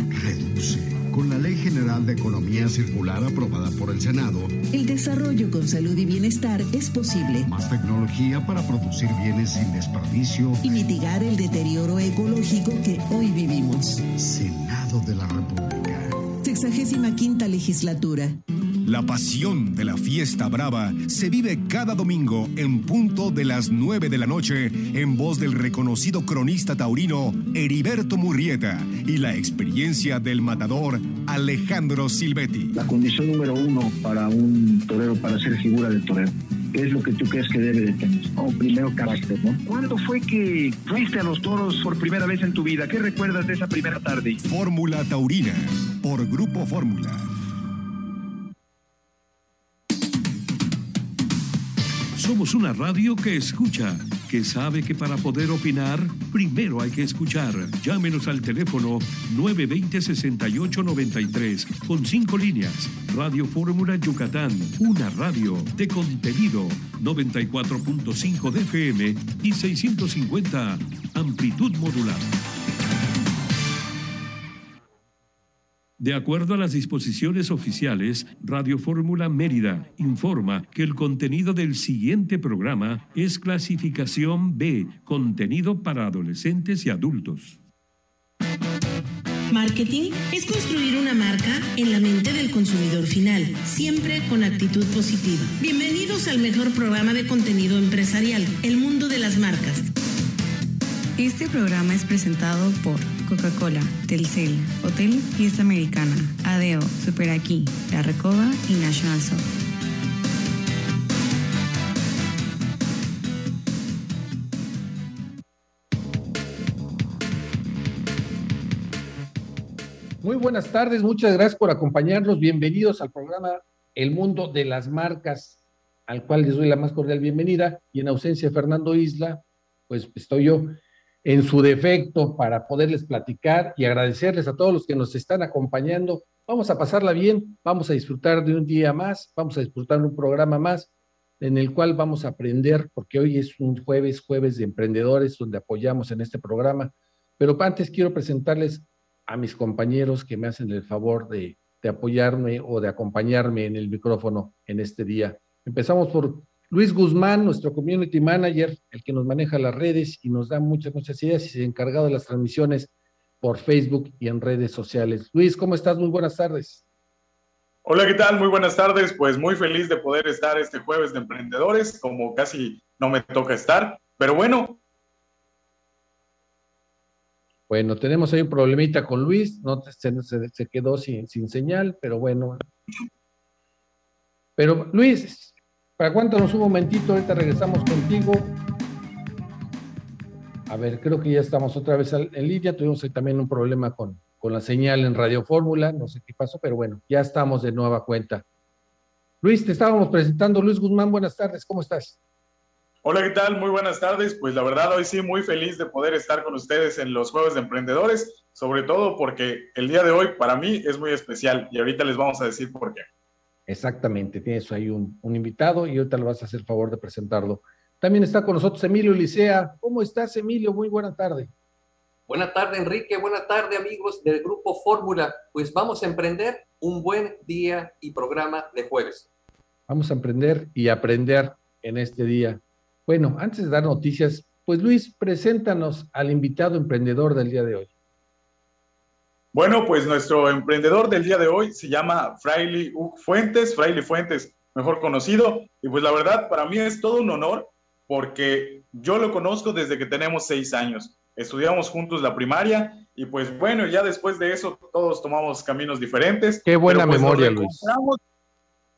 Reduce. Con la Ley General de Economía Circular aprobada por el Senado, el desarrollo con salud y bienestar es posible. Más tecnología para producir bienes sin desperdicio y mitigar el deterioro ecológico que hoy vivimos. Senado de la República. Sexagésima quinta legislatura. La pasión de la fiesta brava se vive cada domingo en punto de las 9 de la noche en voz del reconocido cronista taurino Heriberto Murrieta y la experiencia del matador Alejandro Silvetti. La condición número uno para un torero, para ser figura del torero. ¿Qué es lo que tú crees que debe de tener? Oh, primero carácter, ¿no? ¿Cuándo fue que fuiste a los toros por primera vez en tu vida? ¿Qué recuerdas de esa primera tarde? Fórmula Taurina, por Grupo Fórmula. Somos una radio que escucha, que sabe que para poder opinar, primero hay que escuchar. Llámenos al teléfono 920-6893 con cinco líneas. Radio Fórmula Yucatán, una radio de contenido 94.5 de FM y 650 amplitud modular. De acuerdo a las disposiciones oficiales, Radio Fórmula Mérida informa que el contenido del siguiente programa es clasificación B, contenido para adolescentes y adultos. Marketing es construir una marca en la mente del consumidor final, siempre con actitud positiva. Bienvenidos al mejor programa de contenido empresarial, El Mundo de las Marcas. Este programa es presentado por Coca-Cola, Telcel, Hotel Fiesta Americana, Adeo, Super Aquí, La Recoba y National Soft. Muy buenas tardes, muchas gracias por acompañarnos. Bienvenidos al programa El Mundo de las Marcas, al cual les doy la más cordial bienvenida. Y en ausencia de Fernando Isla, pues estoy yo en su defecto para poderles platicar y agradecerles a todos los que nos están acompañando. Vamos a pasarla bien, vamos a disfrutar de un día más, vamos a disfrutar un programa más en el cual vamos a aprender, porque hoy es un jueves, jueves de emprendedores, donde apoyamos en este programa. Pero antes quiero presentarles a mis compañeros que me hacen el favor de, de apoyarme o de acompañarme en el micrófono en este día. Empezamos por Luis Guzmán, nuestro community manager, el que nos maneja las redes y nos da muchas, muchas ideas y se ha encargado de las transmisiones por Facebook y en redes sociales. Luis, ¿cómo estás? Muy buenas tardes. Hola, ¿qué tal? Muy buenas tardes. Pues muy feliz de poder estar este jueves de emprendedores, como casi no me toca estar, pero bueno. Bueno, tenemos ahí un problemita con Luis, no se, se quedó sin, sin señal, pero bueno. Pero Luis, Aguántanos un momentito, ahorita regresamos contigo. A ver, creo que ya estamos otra vez en línea. Tuvimos también un problema con, con la señal en Radio Fórmula, no sé qué pasó, pero bueno, ya estamos de nueva cuenta. Luis, te estábamos presentando. Luis Guzmán, buenas tardes, ¿cómo estás? Hola, ¿qué tal? Muy buenas tardes. Pues la verdad, hoy sí, muy feliz de poder estar con ustedes en los Juegos de Emprendedores, sobre todo porque el día de hoy para mí es muy especial y ahorita les vamos a decir por qué. Exactamente, tienes ahí un, invitado y ahorita le vas a hacer favor de presentarlo. También está con nosotros Emilio Licea. ¿Cómo estás, Emilio? Muy buena tarde. Buena tarde, Enrique. Buena tarde, amigos del Grupo Fórmula. Pues vamos a emprender un buen día y programa de jueves. Vamos a emprender y aprender en este día. Bueno, antes de dar noticias, pues Luis, preséntanos al invitado emprendedor del día de hoy. Bueno, pues nuestro emprendedor del día de hoy se llama Fraile Fuentes, Fraile Fuentes, mejor conocido. Y pues la verdad, para mí es todo un honor porque yo lo conozco desde que tenemos seis años. Estudiamos juntos la primaria y pues bueno, ya después de eso todos tomamos caminos diferentes. Qué buena pues, memoria, Luis.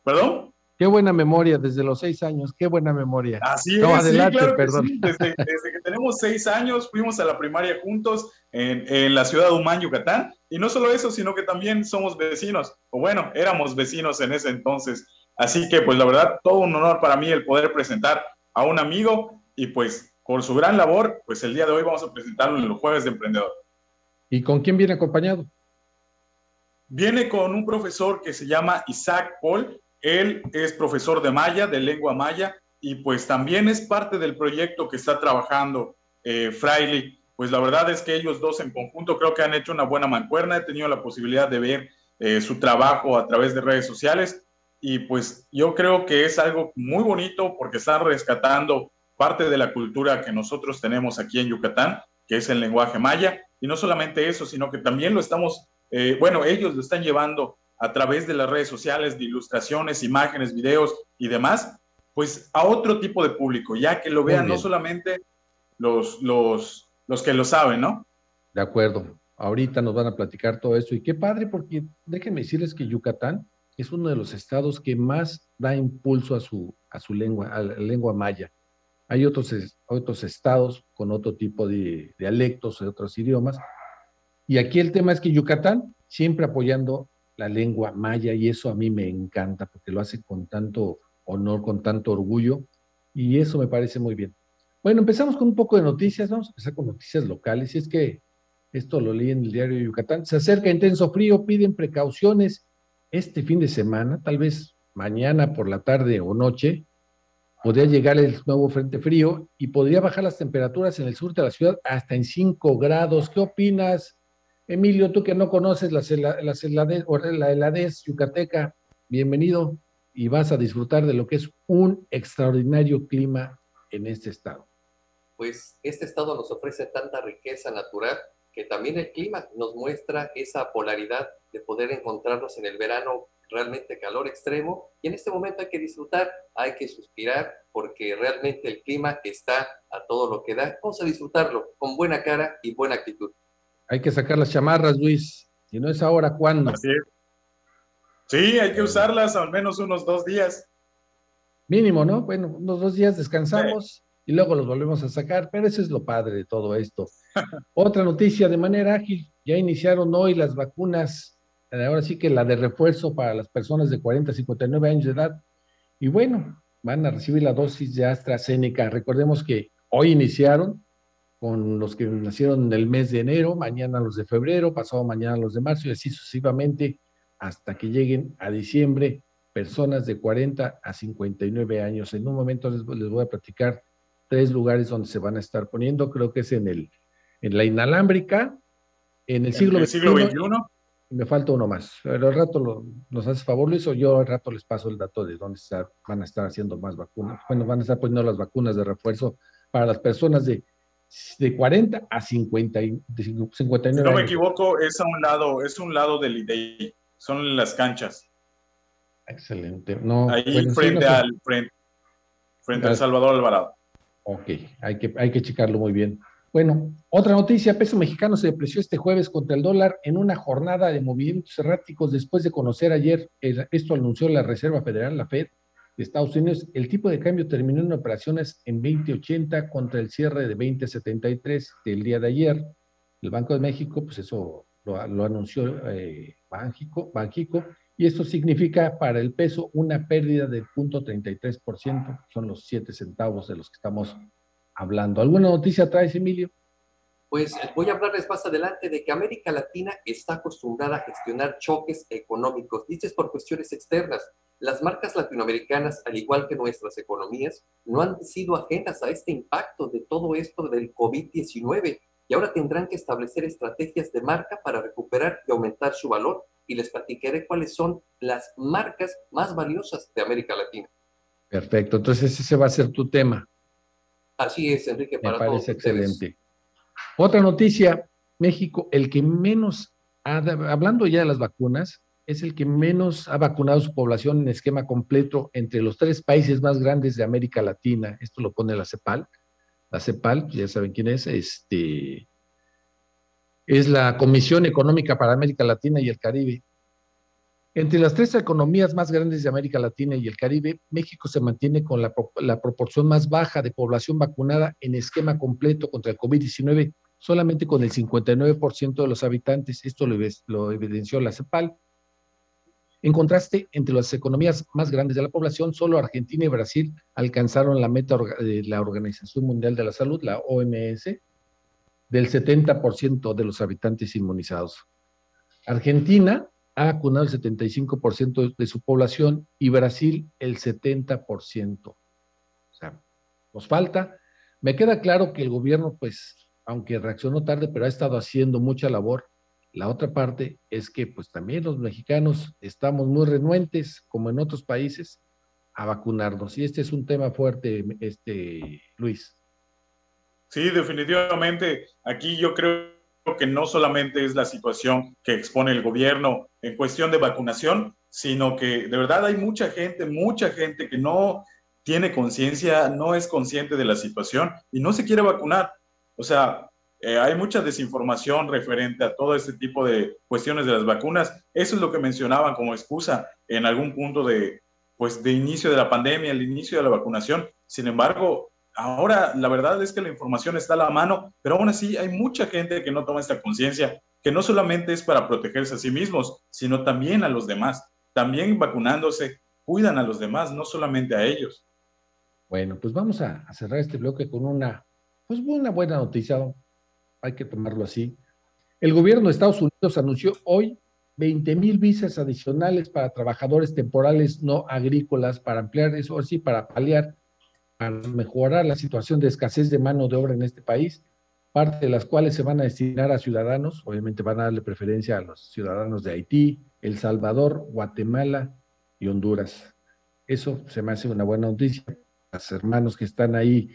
¿Perdón? Qué buena memoria desde los seis años, qué buena memoria. Así es, adelante, perdón. Desde, que tenemos seis años fuimos a la primaria juntos en, en, la ciudad de Humán, Yucatán. Y no solo eso, sino que también somos vecinos, o bueno, éramos vecinos en ese entonces. Así que pues la verdad, todo un honor para mí el poder presentar a un amigo y pues por su gran labor, pues el día de hoy vamos a presentarlo en los jueves de emprendedor. ¿Y con quién viene acompañado? Viene con un profesor que se llama Isaac Paul él es profesor de maya, de lengua maya, y pues también es parte del proyecto que está trabajando eh, Fraile pues la verdad es que ellos dos en conjunto creo que han hecho una buena mancuerna. He tenido la posibilidad de ver eh, su trabajo a través de redes sociales y pues yo creo que es algo muy bonito porque están rescatando parte de la cultura que nosotros tenemos aquí en Yucatán, que es el lenguaje maya. Y no solamente eso, sino que también lo estamos, eh, bueno, ellos lo están llevando a través de las redes sociales, de ilustraciones, imágenes, videos y demás, pues a otro tipo de público, ya que lo vean no solamente los, los, los que lo saben, ¿no? De acuerdo. Ahorita nos van a platicar todo eso. Y qué padre, porque déjenme decirles que Yucatán es uno de los estados que más da impulso a su, a su lengua, a la lengua maya. Hay otros, otros estados con otro tipo de dialectos, de otros idiomas. Y aquí el tema es que Yucatán siempre apoyando la lengua maya y eso a mí me encanta porque lo hace con tanto honor, con tanto orgullo y eso me parece muy bien. Bueno, empezamos con un poco de noticias, vamos a empezar con noticias locales y es que esto lo leí en el diario de Yucatán, se acerca intenso frío, piden precauciones este fin de semana, tal vez mañana por la tarde o noche, podría llegar el nuevo frente frío y podría bajar las temperaturas en el sur de la ciudad hasta en 5 grados. ¿Qué opinas, Emilio, tú que no conoces la, la heladez yucateca? Bienvenido y vas a disfrutar de lo que es un extraordinario clima en este estado. Pues este estado nos ofrece tanta riqueza natural que también el clima nos muestra esa polaridad de poder encontrarnos en el verano realmente calor extremo y en este momento hay que disfrutar, hay que suspirar porque realmente el clima está a todo lo que da. Vamos a disfrutarlo con buena cara y buena actitud. Hay que sacar las chamarras, Luis. Si no es ahora, ¿cuándo? Sí, hay que usarlas al menos unos dos días. Mínimo, ¿no? Bueno, unos dos días descansamos y luego los volvemos a sacar, pero eso es lo padre de todo esto. Otra noticia de manera ágil, ya iniciaron hoy las vacunas, ahora sí que la de refuerzo para las personas de 40 a 59 años de edad, y bueno, van a recibir la dosis de AstraZeneca. Recordemos que hoy iniciaron con los que nacieron en el mes de enero, mañana los de febrero, pasado mañana los de marzo y así sucesivamente hasta que lleguen a diciembre personas de 40 a 59 años. En un momento les, voy a platicar tres lugares donde se van a estar poniendo. Creo que es en, el, en la inalámbrica, en el siglo, XXI, Me falta uno más. Pero al rato lo, nos hace favor, Luis, o yo al rato les paso el dato de dónde van a estar haciendo más vacunas. Bueno, van a estar poniendo las vacunas de refuerzo para las personas de, de 40 a 50, 59 Si no me equivoco, es a un lado, es un lado del IDEI son las canchas. Excelente. No, Ahí frente, al, frente, frente al Salvador Alvarado. Ok, hay que, hay que checarlo muy bien. Bueno, otra noticia, peso mexicano se depreció este jueves contra el dólar en una jornada de movimientos erráticos después de conocer ayer, esto anunció la Reserva Federal, la Fed de Estados Unidos, el tipo de cambio terminó en operaciones en 2080 contra el cierre de 2073 del día de ayer. El Banco de México, pues eso lo, anunció eh, Banjico, y esto significa para el peso una pérdida de 0.33%, son los 7 centavos de los que estamos hablando. ¿Alguna noticia traes, Emilio? Pues voy a hablarles más adelante de que América Latina está acostumbrada a gestionar choques económicos, dices por cuestiones externas. Las marcas latinoamericanas, al igual que nuestras economías, no han sido ajenas a este impacto de todo esto del COVID-19 y ahora tendrán que establecer estrategias de marca para recuperar y aumentar su valor y les platicaré cuáles son las marcas más valiosas de América Latina. Perfecto, entonces ese va a ser tu tema. Así es, Enrique, para Me parece excelente. Otra noticia, México, el que menos, ha, hablando ya de las vacunas, es el que menos ha vacunado su población en esquema completo entre los tres países más grandes de América Latina. Esto lo pone la CEPAL la CEPAL, ya saben quién es, este, es la Comisión Económica para América Latina y el Caribe. Entre las tres economías más grandes de América Latina y el Caribe, México se mantiene con la, proporción más baja de población vacunada en esquema completo contra el COVID-19, solamente con el 59% de los habitantes. Esto lo evidenció la CEPAL. En contraste, entre las economías más grandes de la población, solo Argentina y Brasil alcanzaron la meta de la Organización Mundial de la Salud, la OMS, del 70% de los habitantes inmunizados. Argentina ha vacunado el 75% de su población y Brasil el 70%. O sea, nos falta. Me queda claro que el gobierno, pues, aunque reaccionó tarde, pero ha estado haciendo mucha labor. La otra parte es que pues también los mexicanos estamos muy renuentes, como en otros países, a vacunarnos. Y este es un tema fuerte, este Luis. Sí, definitivamente. Aquí yo creo que no solamente es la situación que expone el gobierno en cuestión de vacunación, sino que de verdad hay mucha gente, mucha gente que no tiene conciencia, no es consciente de la situación y no se quiere vacunar. O sea, eh, hay mucha desinformación referente a todo este tipo de cuestiones de las vacunas. Eso es lo que mencionaban como excusa en algún punto de, pues, de inicio de la pandemia, el inicio de la vacunación. Sin embargo, ahora la verdad es que la información está a la mano, pero aún así hay mucha gente que no toma esta conciencia, que no solamente es para protegerse a sí mismos, sino también a los demás. También vacunándose, cuidan a los demás, no solamente a ellos. Bueno, pues vamos a, cerrar este bloque con una, pues una buena noticia, hay que tomarlo así. El gobierno de Estados Unidos anunció hoy 20 mil visas adicionales para trabajadores temporales no agrícolas para ampliar eso, sí, para paliar, para mejorar la situación de escasez de mano de obra en este país, parte de las cuales se van a destinar a ciudadanos, obviamente van a darle preferencia a los ciudadanos de Haití, El Salvador, Guatemala y Honduras. Eso se me hace una buena noticia hermanos que están ahí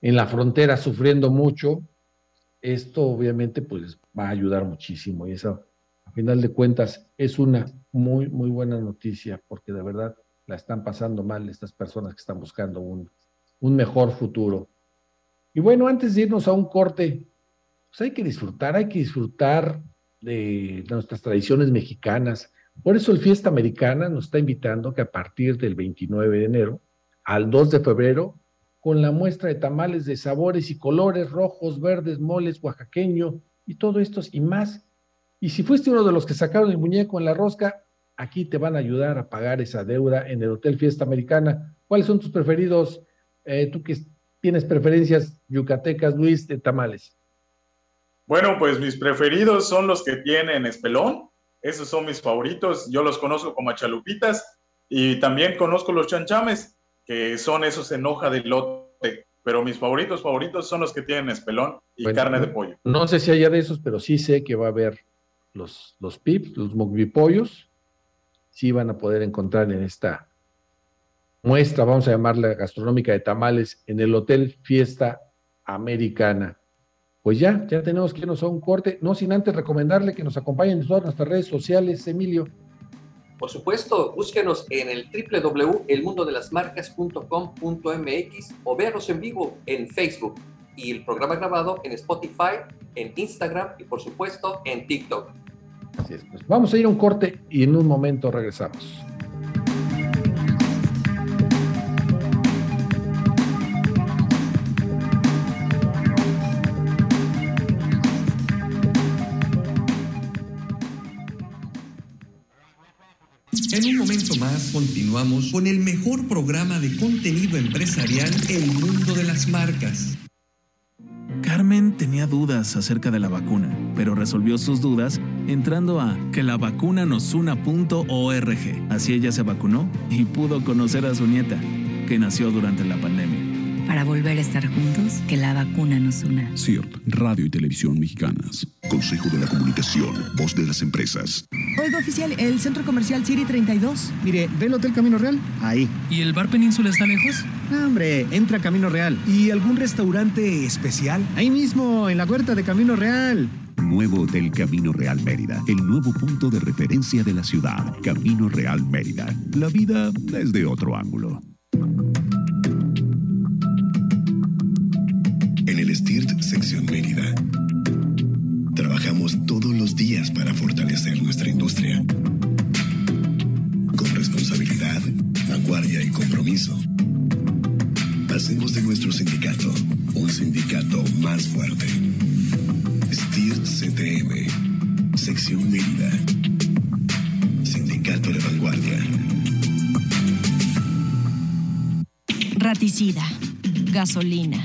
en la frontera sufriendo mucho, esto obviamente pues va a ayudar muchísimo y eso a final de cuentas es una muy muy buena noticia porque de verdad la están pasando mal estas personas que están buscando un, un mejor futuro. Y bueno, antes de irnos a un corte, pues hay que disfrutar, hay que disfrutar de nuestras tradiciones mexicanas. Por eso el Fiesta Americana nos está invitando que a partir del 29 de enero al 2 de febrero con la muestra de tamales de sabores y colores rojos, verdes, moles, oaxaqueño y todo esto y más. Y si fuiste uno de los que sacaron el muñeco en la rosca, aquí te van a ayudar a pagar esa deuda en el Hotel Fiesta Americana. ¿Cuáles son tus preferidos? Eh, tú que tienes preferencias yucatecas, Luis, de tamales. Bueno, pues mis preferidos son los que tienen espelón. Esos son mis favoritos. Yo los conozco como chalupitas y también conozco los chanchames que son esos en hoja de lote, pero mis favoritos favoritos son los que tienen espelón y carne de pollo. No sé si haya de esos, pero sí sé que va a haber los, los pips, los pollos, sí van a poder encontrar en esta muestra, vamos a llamarla gastronómica de tamales, en el Hotel Fiesta Americana. Pues ya, ya tenemos que irnos a un corte, no sin antes recomendarle que nos acompañen en todas nuestras redes sociales, Emilio. Por supuesto, búsquenos en el www.elmundodelasmarcas.com.mx o véanos en vivo en Facebook y el programa grabado en Spotify, en Instagram y por supuesto en TikTok. Así es, pues vamos a ir a un corte y en un momento regresamos. Continuamos con el mejor programa de contenido empresarial El Mundo de las Marcas. Carmen tenía dudas acerca de la vacuna, pero resolvió sus dudas entrando a que la vacuna Así ella se vacunó y pudo conocer a su nieta, que nació durante la pandemia para volver a estar juntos, que la vacuna nos una. CIRT, Radio y Televisión Mexicanas. Consejo de la Comunicación, voz de las empresas. Oiga, oficial, ¿el centro comercial City 32? Mire, ¿ve el Hotel Camino Real? Ahí. ¿Y el Bar Península está lejos? hombre, entra Camino Real. ¿Y algún restaurante especial? Ahí mismo, en la huerta de Camino Real. Nuevo Hotel Camino Real Mérida, el nuevo punto de referencia de la ciudad. Camino Real Mérida. La vida desde otro ángulo. STIRT Sección Mérida, trabajamos todos los días para fortalecer nuestra industria. Con responsabilidad, vanguardia y compromiso. Hacemos de nuestro sindicato un sindicato más fuerte. STIRT CTM, Sección Mérida. Sindicato de Vanguardia. Raticida, gasolina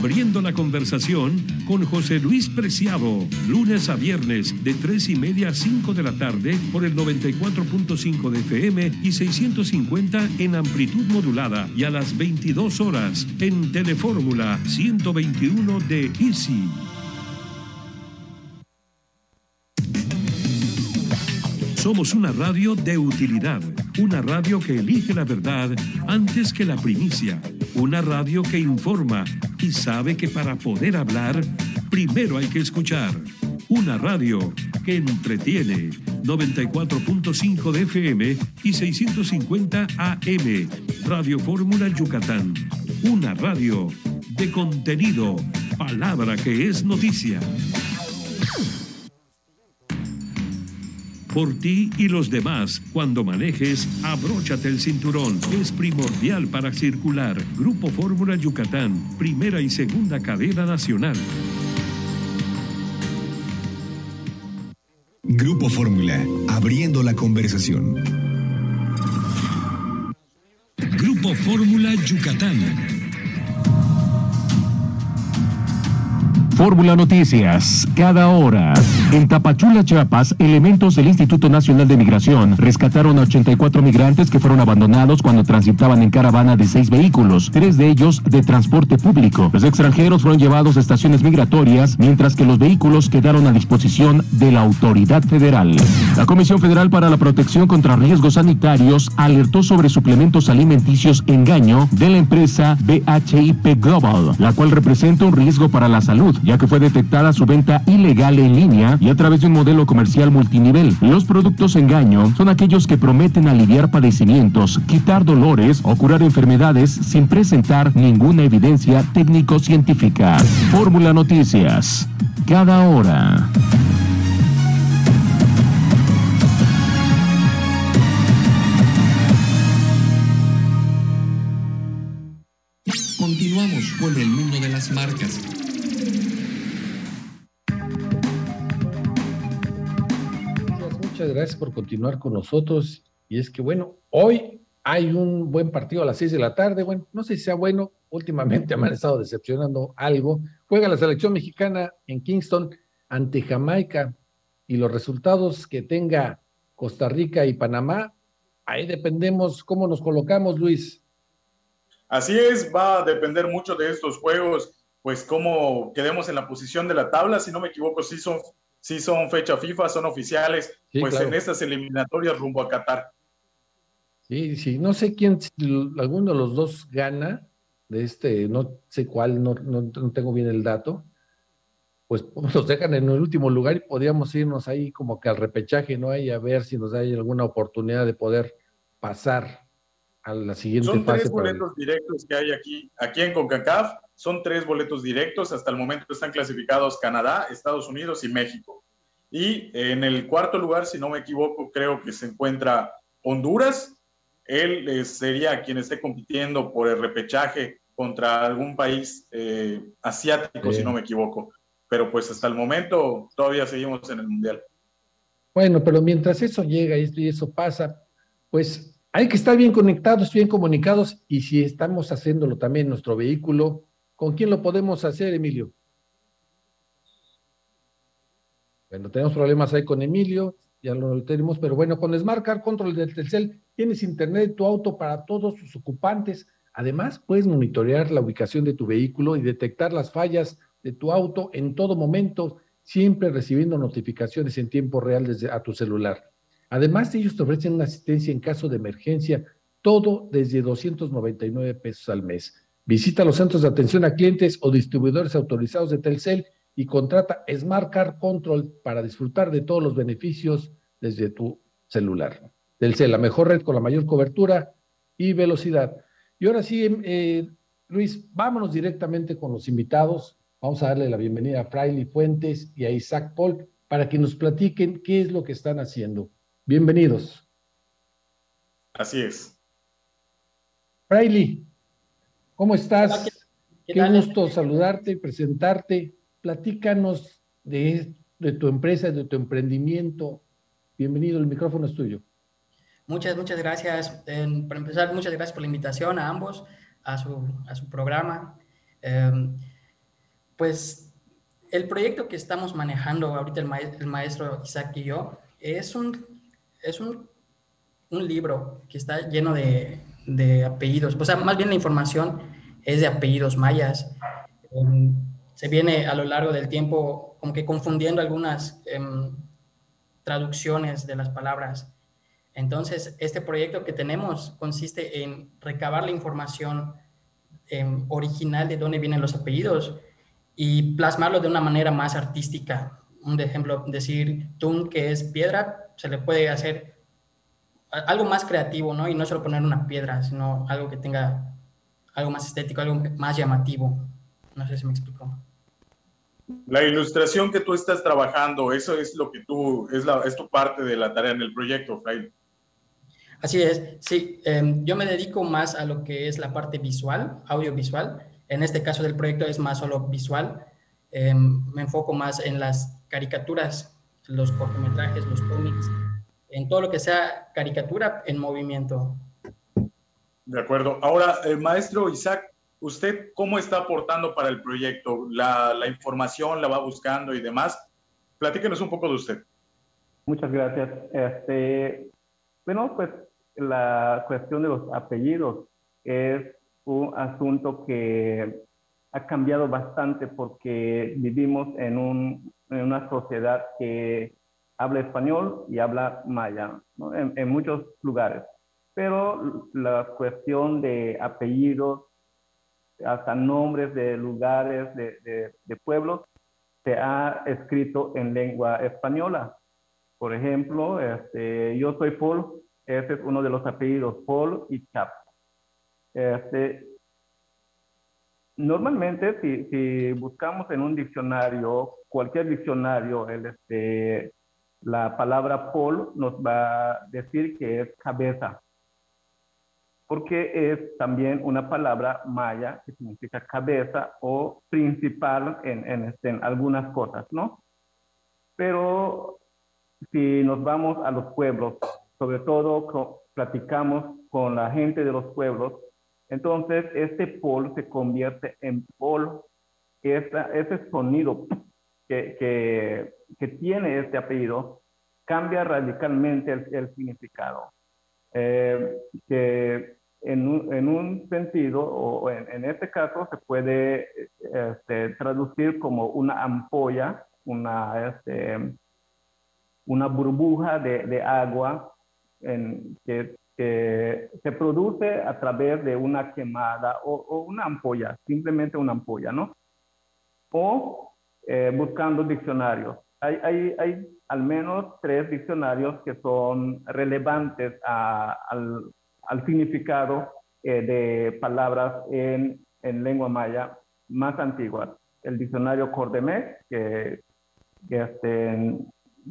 Abriendo la conversación con José Luis Preciado, lunes a viernes de 3 y media a 5 de la tarde por el 94.5 de FM y 650 en amplitud modulada y a las 22 horas en Telefórmula 121 de Easy. Somos una radio de utilidad, una radio que elige la verdad antes que la primicia, una radio que informa y sabe que para poder hablar, primero hay que escuchar. Una radio que entretiene 94.5 de FM y 650 AM. Radio Fórmula Yucatán. Una radio de contenido, palabra que es noticia. Por ti y los demás, cuando manejes, abróchate el cinturón. Es primordial para circular. Grupo Fórmula Yucatán, primera y segunda cadena nacional. Grupo Fórmula, abriendo la conversación. Grupo Fórmula Yucatán. Fórmula Noticias, cada hora. En Tapachula, Chiapas, elementos del Instituto Nacional de Migración rescataron a 84 migrantes que fueron abandonados cuando transitaban en caravana de seis vehículos, tres de ellos de transporte público. Los extranjeros fueron llevados a estaciones migratorias, mientras que los vehículos quedaron a disposición de la autoridad federal. La Comisión Federal para la Protección contra Riesgos Sanitarios alertó sobre suplementos alimenticios engaño de la empresa BHIP Global, la cual representa un riesgo para la salud ya que fue detectada su venta ilegal en línea y a través de un modelo comercial multinivel. Los productos engaño son aquellos que prometen aliviar padecimientos, quitar dolores o curar enfermedades sin presentar ninguna evidencia técnico-científica. Fórmula Noticias. Cada hora. Gracias por continuar con nosotros. Y es que, bueno, hoy hay un buen partido a las 6 de la tarde. Bueno, no sé si sea bueno, últimamente me han estado decepcionando algo. Juega la selección mexicana en Kingston ante Jamaica y los resultados que tenga Costa Rica y Panamá, ahí dependemos cómo nos colocamos, Luis. Así es, va a depender mucho de estos juegos, pues cómo quedemos en la posición de la tabla. Si no me equivoco, sí son sí son fecha FIFA, son oficiales, pues en estas eliminatorias rumbo a Qatar. Sí, sí, no sé quién, alguno de los dos gana, de este, no sé cuál, no, no, tengo bien el dato, pues nos dejan en el último lugar y podríamos irnos ahí como que al repechaje, ¿no? Ahí a ver si nos hay alguna oportunidad de poder pasar a la siguiente Son fase. tres boletos directos que hay aquí, aquí en CONCACAF, son tres boletos directos, hasta el momento están clasificados Canadá, Estados Unidos y México. Y en el cuarto lugar, si no me equivoco, creo que se encuentra Honduras. Él eh, sería quien esté compitiendo por el repechaje contra algún país eh, asiático, si no me equivoco. Pero pues hasta el momento todavía seguimos en el Mundial. Bueno, pero mientras eso llega y eso pasa, pues hay que estar bien conectados, bien comunicados y si estamos haciéndolo también en nuestro vehículo, ¿con quién lo podemos hacer, Emilio? Bueno, tenemos problemas ahí con Emilio, ya lo tenemos, pero bueno, con Smart Car Control del Telcel tienes internet de tu auto para todos sus ocupantes. Además, puedes monitorear la ubicación de tu vehículo y detectar las fallas de tu auto en todo momento, siempre recibiendo notificaciones en tiempo real desde a tu celular. Además, ellos te ofrecen una asistencia en caso de emergencia, todo desde 299 pesos al mes. Visita los centros de atención a clientes o distribuidores autorizados de Telcel y contrata Smart Car Control para disfrutar de todos los beneficios desde tu celular. Telcel, la mejor red con la mayor cobertura y velocidad. Y ahora sí, eh, Luis, vámonos directamente con los invitados. Vamos a darle la bienvenida a Fraile Fuentes y a Isaac Paul para que nos platiquen qué es lo que están haciendo. Bienvenidos. Así es. Fraile, ¿cómo estás? Qué, gusto saludarte y presentarte. Platícanos de de tu empresa, de tu emprendimiento. Bienvenido, el micrófono es tuyo. Muchas, muchas gracias. para empezar, muchas gracias por la invitación a ambos a su, a su programa. Em, pues el proyecto que estamos manejando ahorita el, el, maestro Isaac y yo es un, es un, un libro que está lleno de, de, apellidos. O sea, más bien la información es de apellidos mayas. Em, se viene a lo largo del tiempo como que confundiendo algunas em, traducciones de las palabras. Entonces, este proyecto que tenemos consiste en recabar la información em, original de dónde vienen los apellidos y plasmarlo de una manera más artística. Un ejemplo, decir tun, que es piedra, se le puede hacer algo más creativo, ¿no? Y no solo poner una piedra, sino algo que tenga algo más estético, algo más llamativo. No sé si me explico. La ilustración que tú estás trabajando, eso es lo que tú, es, la, es tu parte de la tarea en el proyecto, Fraile. Así es, sí. Em, yo me dedico más a lo que es la parte visual, audiovisual. En este caso del proyecto es más solo visual. Em, me enfoco más en las caricaturas, los cortometrajes, los cómics, en todo lo que sea caricatura en movimiento. De acuerdo. Ahora, el maestro Isaac, ¿usted cómo está aportando para el proyecto? La, información la va buscando y demás. Platíquenos un poco de usted. Muchas gracias. Este, bueno, pues la cuestión de los apellidos es un asunto que ha cambiado bastante porque vivimos en, un, en una sociedad que habla español y habla maya en, en, muchos lugares. Pero la cuestión de apellidos, hasta nombres de lugares, de, de, pueblos, se ha escrito en lengua española. Por ejemplo, este, yo soy Paul ese es uno de los apellidos, Paul y Chap. Este, normalmente, si, si, buscamos en un diccionario, cualquier diccionario, el, este, la palabra Paul nos va a decir que es cabeza, porque es también una palabra maya que significa cabeza o principal en, en, este, en algunas cosas, ¿no? Pero si nos vamos a los pueblos, sobre todo platicamos con la gente de los pueblos, entonces este pol se convierte en pol, ese sonido que, que, que, tiene este apellido cambia radicalmente el, significado. Eh, que en un, en un, sentido, o en, en, este caso, se puede este, traducir como una ampolla, una, este, una burbuja de, de agua en, que, se produce a través de una quemada o, una ampolla, simplemente una ampolla, ¿no? O eh, buscando diccionarios. Hay, hay, hay, al menos tres diccionarios que son relevantes al, al, significado eh, de palabras en, en, lengua maya más antiguas. El diccionario Cordemés, que, que este,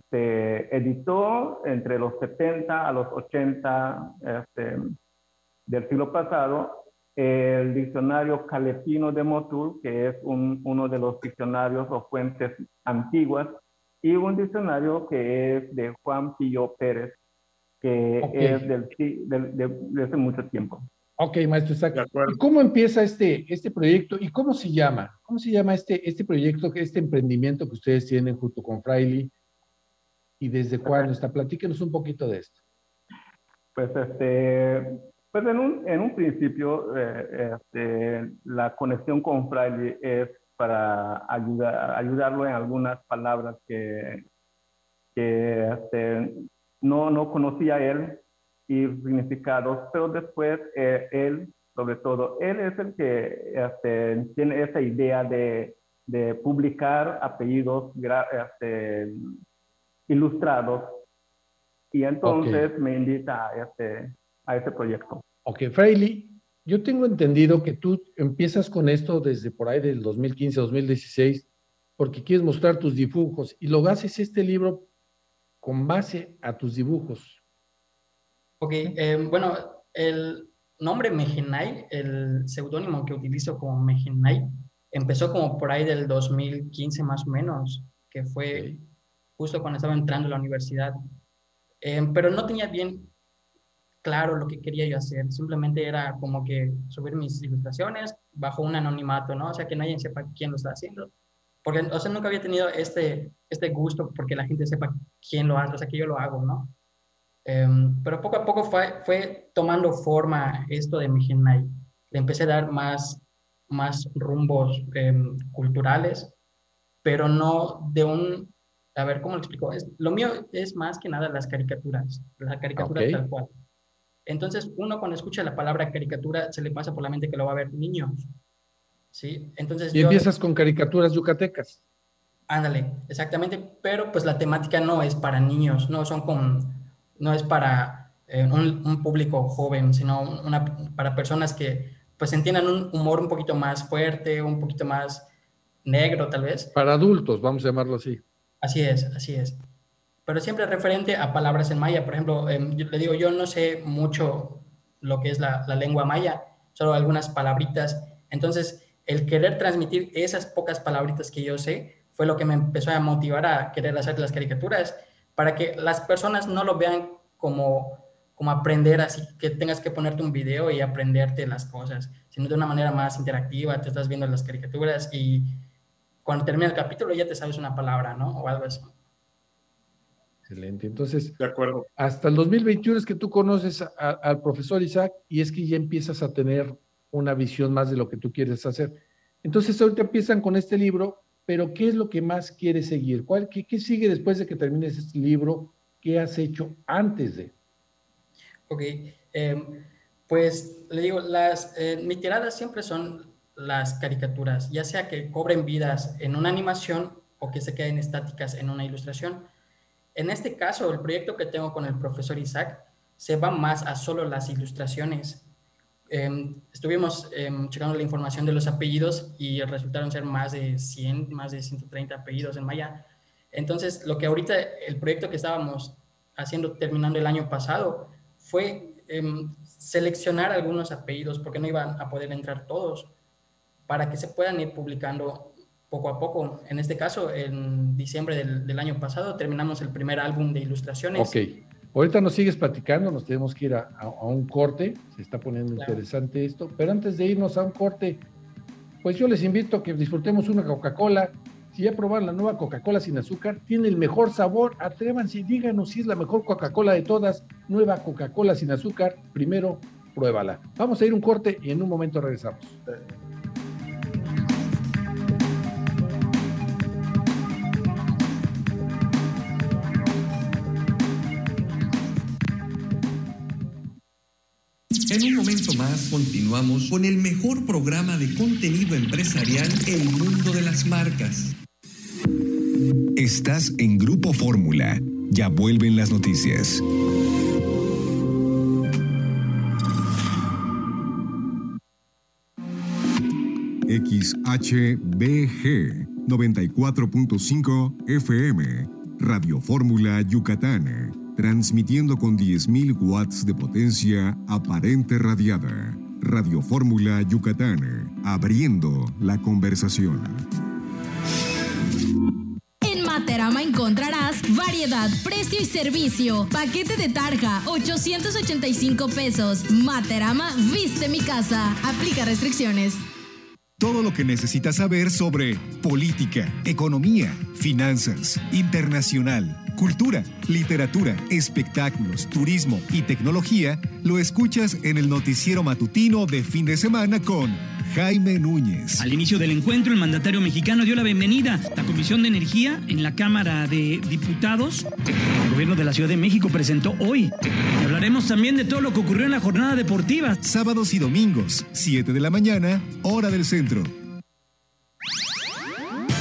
se editó entre los 70 a los 80 este, del siglo pasado el diccionario Calepino de Motul, que es un, uno de los diccionarios o fuentes antiguas, y un diccionario que es de Juan Pillo Pérez, que es del, de, hace mucho tiempo. Ok, maestro Isaac. ¿Cómo empieza este, este proyecto y cómo se llama? ¿Cómo se llama este, este proyecto, este emprendimiento que ustedes tienen junto con Fraile? y desde cuándo está. Platíquenos un poquito de esto. Pues, este, pues en, un, en un principio, eh, este, la conexión con Fraile es para ayudar, ayudarlo en algunas palabras que, que este, no, no conocía él y significados, pero después eh, él, sobre todo, él es el que este, tiene esa idea de, de publicar apellidos este, ilustrados y entonces me invita a este, a este proyecto. Ok, Freily, yo tengo entendido que tú empiezas con esto desde por ahí del 2015, 2016, porque quieres mostrar tus dibujos y lo haces este libro con base a tus dibujos. Ok, eh, bueno, el nombre Mejinay, el seudónimo que utilizo como Mejinay, empezó como por ahí del 2015 más o menos, que fue justo cuando estaba entrando a la universidad, em, pero no tenía bien claro lo que quería yo hacer, simplemente era como que subir mis ilustraciones bajo un anonimato, ¿no? O sea, que nadie sepa quién lo está haciendo. Porque, o sea, nunca había tenido este, este gusto porque la gente sepa quién lo hace, o sea, que yo lo hago, ¿no? Em, pero poco a poco fue, fue tomando forma esto de mi Le empecé a dar más, más rumbos em, culturales, pero no de un, a ver, ¿cómo lo explico? Es, lo mío es más que nada las caricaturas, la caricatura tal cual. Entonces, uno cuando escucha la palabra caricatura, se le pasa por la mente que lo va a ver niños. ¿Sí? Entonces, y empiezas con caricaturas yucatecas. Ándale, exactamente, pero pues la temática no es para niños, no son con, no es para eh, un, público joven, sino una, para personas que pues entiendan un humor un poquito más fuerte, un poquito más negro tal vez. Para adultos, vamos a llamarlo así. Así es, así es pero siempre referente a palabras en maya. Por ejemplo, em, yo le digo, yo no sé mucho lo que es la, lengua maya, solo algunas palabritas. Entonces, el querer transmitir esas pocas palabritas que yo sé fue lo que me empezó a motivar a querer hacer las caricaturas, para que las personas no lo vean como, como aprender así, que tengas que ponerte un video y aprenderte las cosas, sino de una manera más interactiva, te estás viendo las caricaturas y cuando termina el capítulo ya te sabes una palabra, ¿no? O algo así. Excelente. Entonces, de acuerdo. hasta el 2021 es que tú conoces al profesor Isaac y es que ya empiezas a tener una visión más de lo que tú quieres hacer. Entonces, ahorita empiezan con este libro, pero ¿qué es lo que más quieres seguir? ¿Cuál, qué, sigue después de que termines este libro? ¿Qué has hecho antes de? Ok, em, pues le digo, las, eh, mis tiradas siempre son las caricaturas, ya sea que cobren vidas en una animación o que se queden estáticas en una ilustración. En este caso, el proyecto que tengo con el profesor Isaac se va más a solo las ilustraciones. Em, estuvimos em, checando la información de los apellidos y resultaron ser más de 100, más de 130 apellidos en Maya. Entonces, lo que ahorita, el proyecto que estábamos haciendo terminando el año pasado, fue em, seleccionar algunos apellidos, porque no iban a poder entrar todos, para que se puedan ir publicando poco a poco. En este caso, en diciembre del, año pasado, terminamos el primer álbum de ilustraciones. Ok. Ahorita nos sigues platicando, nos tenemos que ir a, un corte, se está poniendo interesante esto, pero antes de irnos a un corte, pues yo les invito a que disfrutemos una Coca-Cola. Si ya probaron la nueva Coca-Cola sin azúcar, tiene el mejor sabor, atrévanse y díganos si es la mejor Coca-Cola de todas. Nueva Coca-Cola sin azúcar, primero pruébala. Vamos a ir un corte y en un momento regresamos. Más continuamos con el mejor programa de contenido empresarial El Mundo de las Marcas. Estás en Grupo Fórmula. Ya vuelven las noticias. XHBG 94.5 FM Radio Fórmula Yucatán transmitiendo con 10.000 watts de potencia aparente radiada. Radio Fórmula Yucatán, abriendo la conversación. En Materama encontrarás variedad, precio y servicio. Paquete de tarja, 885 pesos. Materama, viste mi casa. Aplica restricciones. Todo lo que necesitas saber sobre política, economía, finanzas, internacional Cultura, literatura, espectáculos, turismo y tecnología lo escuchas en el noticiero matutino de fin de semana con Jaime Núñez. Al inicio del encuentro, el mandatario mexicano dio la bienvenida a la Comisión de Energía en la Cámara de Diputados. El gobierno de la Ciudad de México presentó hoy. Hablaremos también de todo lo que ocurrió en la jornada deportiva. Sábados y domingos, 7 de la mañana, hora del centro.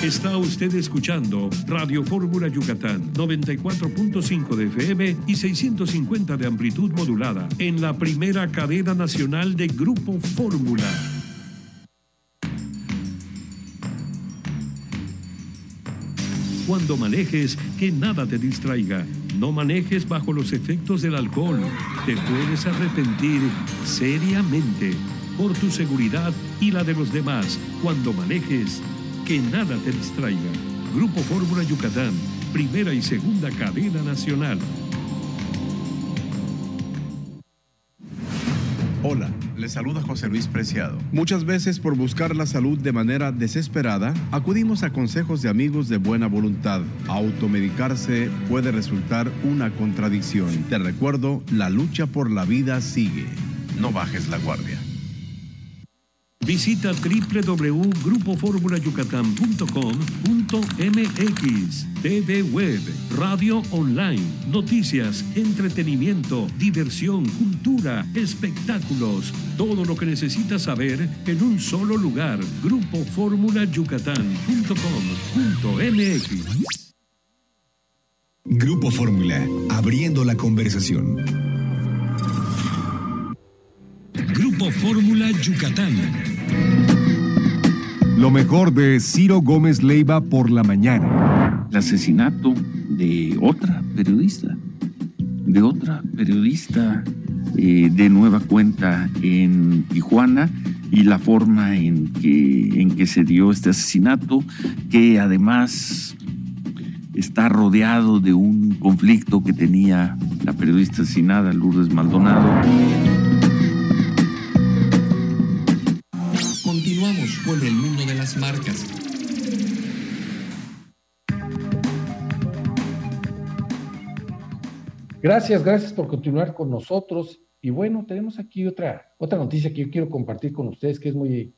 Está usted escuchando Radio Fórmula Yucatán 94.5 de FM y 650 de amplitud modulada en la primera cadena nacional de Grupo Fórmula. Cuando manejes, que nada te distraiga. No manejes bajo los efectos del alcohol. Te puedes arrepentir seriamente por tu seguridad y la de los demás cuando manejes que nada te distraiga. Grupo Fórmula Yucatán primera y segunda cadena nacional. Hola, les saluda José Luis Preciado. Muchas veces por buscar la salud de manera desesperada, acudimos a consejos de amigos de buena voluntad. Automedicarse puede resultar una contradicción. Te recuerdo, la lucha por la vida sigue. No bajes la guardia. Visita www.grupoformulayucatán.com.mx TV Web, radio online, noticias, entretenimiento, diversión, cultura, espectáculos. Todo lo que necesitas saber en un solo lugar. Grupoformulayucatán.com.mx Grupo Fórmula, abriendo la conversación. Grupo Fórmula Yucatán. Lo mejor de Ciro Gómez Leiva por la mañana. El asesinato de otra periodista, de otra periodista eh, de nueva cuenta en Tijuana y la forma en que, en que se dio este asesinato, que además está rodeado de un conflicto que tenía la periodista asesinada Lourdes Maldonado. Gracias, gracias por continuar con nosotros. Y bueno, tenemos aquí otra, otra noticia que yo quiero compartir con ustedes que es muy,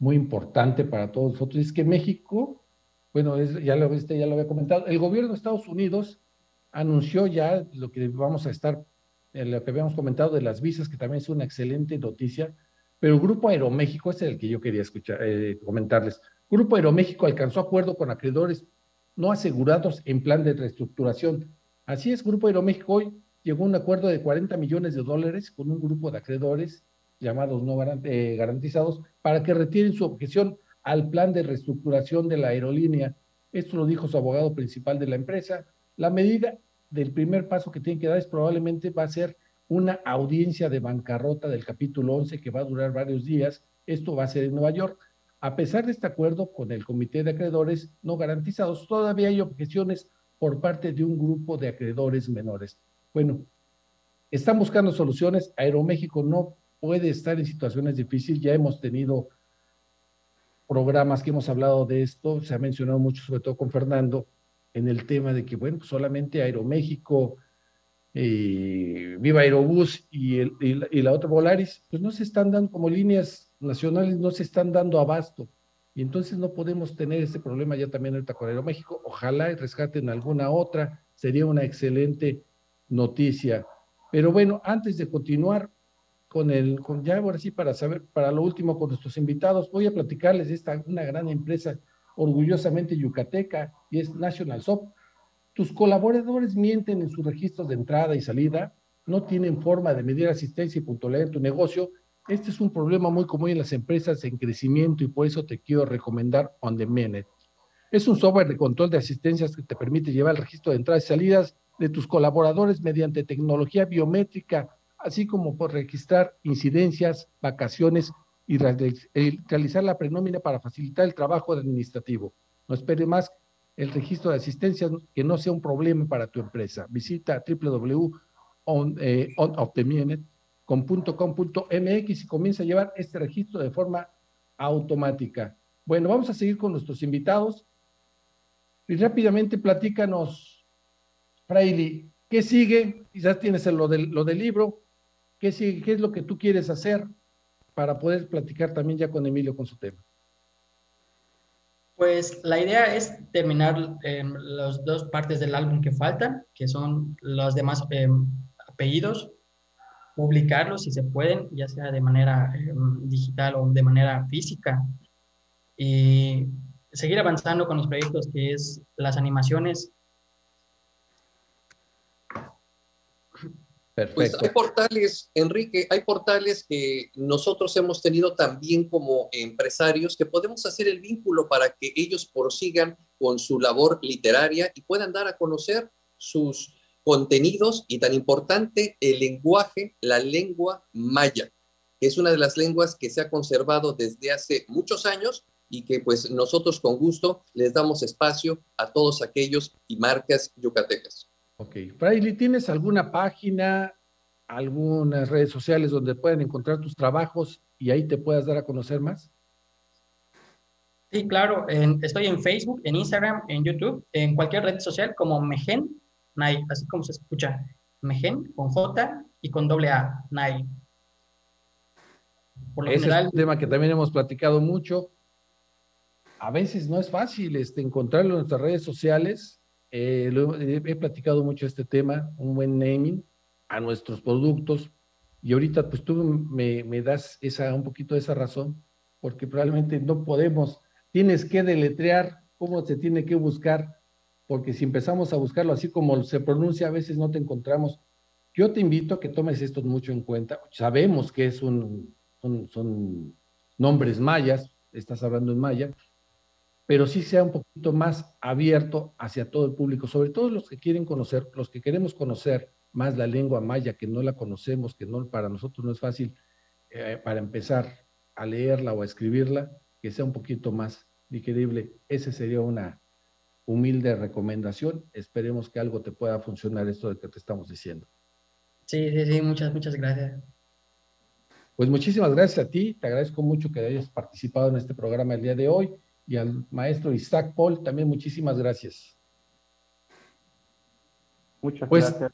muy importante para todos nosotros. Es que México, bueno, es, ya, lo, este ya lo había comentado, el gobierno de Estados Unidos anunció ya lo que vamos a estar, lo que habíamos comentado de las visas, que también es una excelente noticia, pero Grupo Aeroméxico, ese es el que yo quería escuchar, eh, comentarles. Grupo Aeroméxico alcanzó acuerdo con acreedores no asegurados en plan de reestructuración. Así es, Grupo Aeroméxico hoy llegó a un acuerdo de 40 millones de dólares con un grupo de acreedores llamados no eh, garantizados para que retiren su objeción al plan de reestructuración de la aerolínea. Esto lo dijo su abogado principal de la empresa. La medida del primer paso que tienen que dar es probablemente va a ser una audiencia de bancarrota del capítulo 11 que va a durar varios días. Esto va a ser en Nueva York. A pesar de este acuerdo con el comité de acreedores no garantizados, todavía hay objeciones por parte de un grupo de acreedores menores. Bueno, están buscando soluciones. Aeroméxico no puede estar en situaciones difíciles. Ya hemos tenido programas que hemos hablado de esto. Se ha mencionado mucho, sobre todo con Fernando, en el tema de que, bueno, solamente Aeroméxico, eh, Viva Aerobús y, el, la, y la otra Volaris, pues no se están dando como líneas nacionales, no se están dando abasto. Y entonces no podemos tener ese problema ya también ahorita con Aeroméxico. Ojalá rescaten alguna otra, sería una excelente noticia. Pero bueno, antes de continuar con el, con ya ahora sí para saber, para lo último con nuestros invitados, voy a platicarles de esta, una gran empresa orgullosamente yucateca y es National Soft. Tus colaboradores mienten en sus registros de entrada y salida, no tienen forma de medir asistencia y puntualidad en tu negocio. Este es un problema muy común en las empresas en crecimiento y por eso te quiero recomendar On The. Es un software de control de asistencias que te permite llevar el registro de entradas y salidas de tus colaboradores mediante tecnología biométrica, así como por registrar incidencias, vacaciones y realizar la prenómina para facilitar el trabajo administrativo. No espere más el registro de asistencias que no sea un problema para tu empresa. Visita www.ontheminute.com.mx y comienza a llevar este registro de forma automática. Bueno, vamos a seguir con nuestros invitados. Y rápidamente platícanos, Fraili, ¿qué sigue? Quizás tienes lo del, lo del libro. ¿Qué sigue? ¿Qué es lo que tú quieres hacer para poder platicar también ya con Emilio con su tema? Pues la idea es terminar eh, las dos partes del álbum que faltan, que son los demás eh, apellidos, publicarlos si se pueden, ya sea de manera eh, digital o de manera física, y seguir avanzando con los proyectos que es las animaciones. Perfecto. Pues hay portales, Enrique, hay portales que nosotros hemos tenido también como empresarios que podemos hacer el vínculo para que ellos prosigan con su labor literaria y puedan dar a conocer sus contenidos y tan importante el lenguaje, la lengua maya, que es una de las lenguas que se ha conservado desde hace muchos años y que pues nosotros con gusto les damos espacio a todos aquellos y marcas yucatecas. Ok. Fraile, ¿tienes alguna página, algunas redes sociales donde puedan encontrar tus trabajos y ahí te puedas dar a conocer más? Sí, claro. estoy en Facebook, en Instagram, en YouTube, en cualquier red social como Mejen Nay, así como se escucha. Mejen con J y con doble A, Nay. Por Ese es un tema que también hemos platicado mucho. A veces no es fácil este, encontrarlo en nuestras redes sociales. Eh, he platicado mucho este tema, un buen naming a nuestros productos. Y ahorita pues tú me, me das esa, un poquito de esa razón, porque probablemente no podemos tienes que deletrear cómo se tiene que buscar, porque si empezamos a buscarlo así como se pronuncia, a veces no te encontramos. Yo te invito a que tomes esto mucho en cuenta. Sabemos que es un, son nombres mayas, estás hablando en maya, pero sí sea un poquito más abierto hacia todo el público, sobre todo los que quieren conocer, los que queremos conocer más la lengua maya, que no la conocemos, que no para nosotros no es fácil eh, para empezar a leerla o a escribirla, que sea un poquito más digerible. Esa sería una humilde recomendación. Esperemos que algo te pueda funcionar esto de que te estamos diciendo. Sí, sí, sí, muchas, muchas gracias. Pues muchísimas gracias a ti, te agradezco mucho que hayas participado en este programa el día de hoy y al maestro Isaac Paul también muchísimas gracias. Muchas pues, gracias.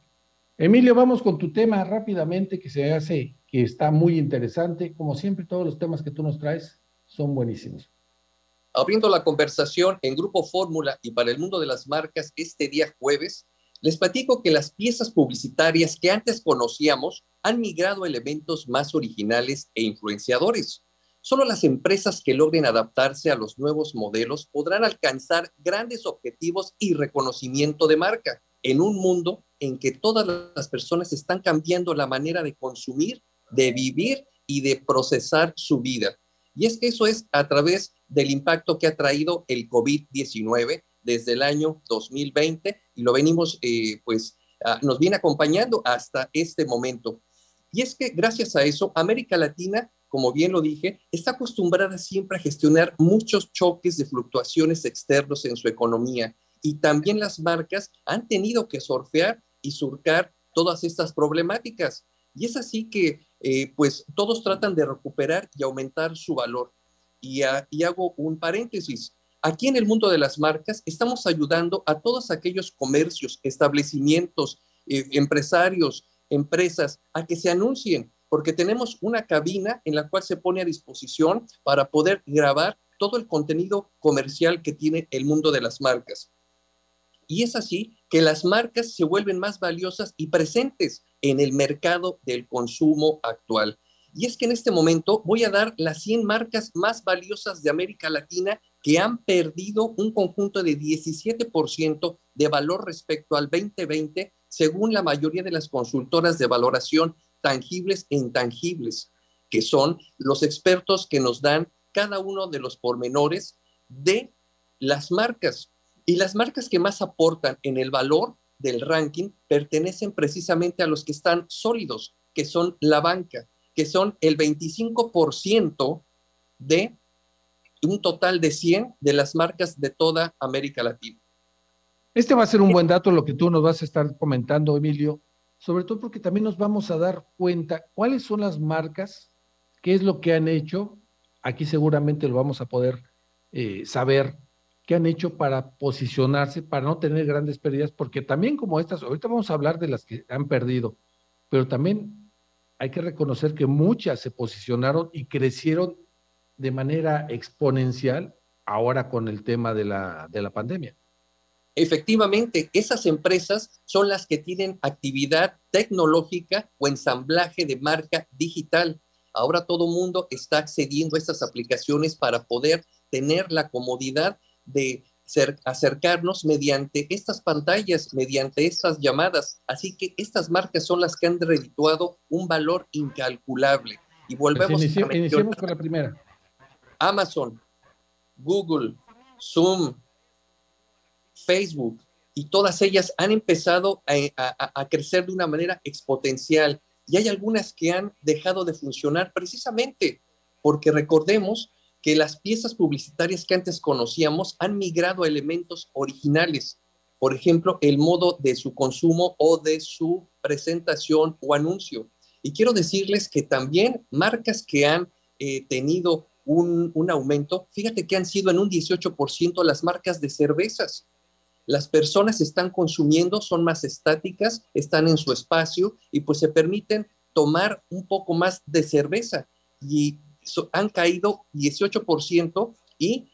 Emilio, vamos con tu tema rápidamente que se hace, que está muy interesante. Como siempre, todos los temas que tú nos traes son buenísimos. Abriendo la conversación en Grupo Fórmula y para el mundo de las marcas este día jueves, les platico que las piezas publicitarias que antes conocíamos han migrado a elementos más originales e influenciadores. Solo las empresas que logren adaptarse a los nuevos modelos podrán alcanzar grandes objetivos y reconocimiento de marca en un mundo en que todas las personas están cambiando la manera de consumir, de vivir y de procesar su vida. Y es que eso es a través del impacto que ha traído el COVID-19 desde el año 2020 y lo venimos, eh, pues, nos viene acompañando hasta este momento. Y es que gracias a eso, América Latina, como bien lo dije, está acostumbrada siempre a gestionar muchos choques de fluctuaciones externos en su economía y también las marcas han tenido que surfear y surcar todas estas problemáticas. Y es así que eh, pues todos tratan de recuperar y aumentar su valor. Y, hago un paréntesis. Aquí en el mundo de las marcas estamos ayudando a todos aquellos comercios, establecimientos, eh, empresarios, empresas a que se anuncien, porque tenemos una cabina en la cual se pone a disposición para poder grabar todo el contenido comercial que tiene el mundo de las marcas. Y es así que las marcas se vuelven más valiosas y presentes en el mercado del consumo actual. Y es que en este momento voy a dar las 100 marcas más valiosas de América Latina que han perdido un conjunto de 17% de valor respecto al 2020, según la mayoría de las consultoras de valoración tangibles e intangibles, que son los expertos que nos dan cada uno de los pormenores de las marcas. Y las marcas que más aportan en el valor del ranking pertenecen precisamente a los que están sólidos, que son la banca, que son el 25% de un total de 100 de las marcas de toda América Latina. Este va a ser un buen dato lo que tú nos vas a estar comentando, Emilio, sobre todo porque también nos vamos a dar cuenta cuáles son las marcas, qué es lo que han hecho. Aquí seguramente lo vamos a poder eh, saber que han hecho para posicionarse, para no tener grandes pérdidas, porque también como estas, ahorita vamos a hablar de las que han perdido, pero también hay que reconocer que muchas se posicionaron y crecieron de manera exponencial ahora con el tema de la, de la pandemia. Efectivamente, esas empresas son las que tienen actividad tecnológica o ensamblaje de marca digital. Ahora todo mundo está accediendo a estas aplicaciones para poder tener la comodidad de acercarnos mediante estas pantallas, mediante estas llamadas. Así que estas marcas son las que han redituado un valor incalculable. Y volvemos pues a iniciemos con la primera. Amazon, Google, Zoom, Facebook, y todas ellas han empezado a, a crecer de una manera exponencial. Y hay algunas que han dejado de funcionar precisamente porque recordemos que las piezas publicitarias que antes conocíamos han migrado a elementos originales. Por ejemplo, el modo de su consumo o de su presentación o anuncio. Y quiero decirles que también marcas que han eh, tenido un, un, aumento, fíjate que han sido en un 18% las marcas de cervezas. Las personas están consumiendo, son más estáticas, están en su espacio y pues se permiten tomar un poco más de cerveza. Y han caído 18% y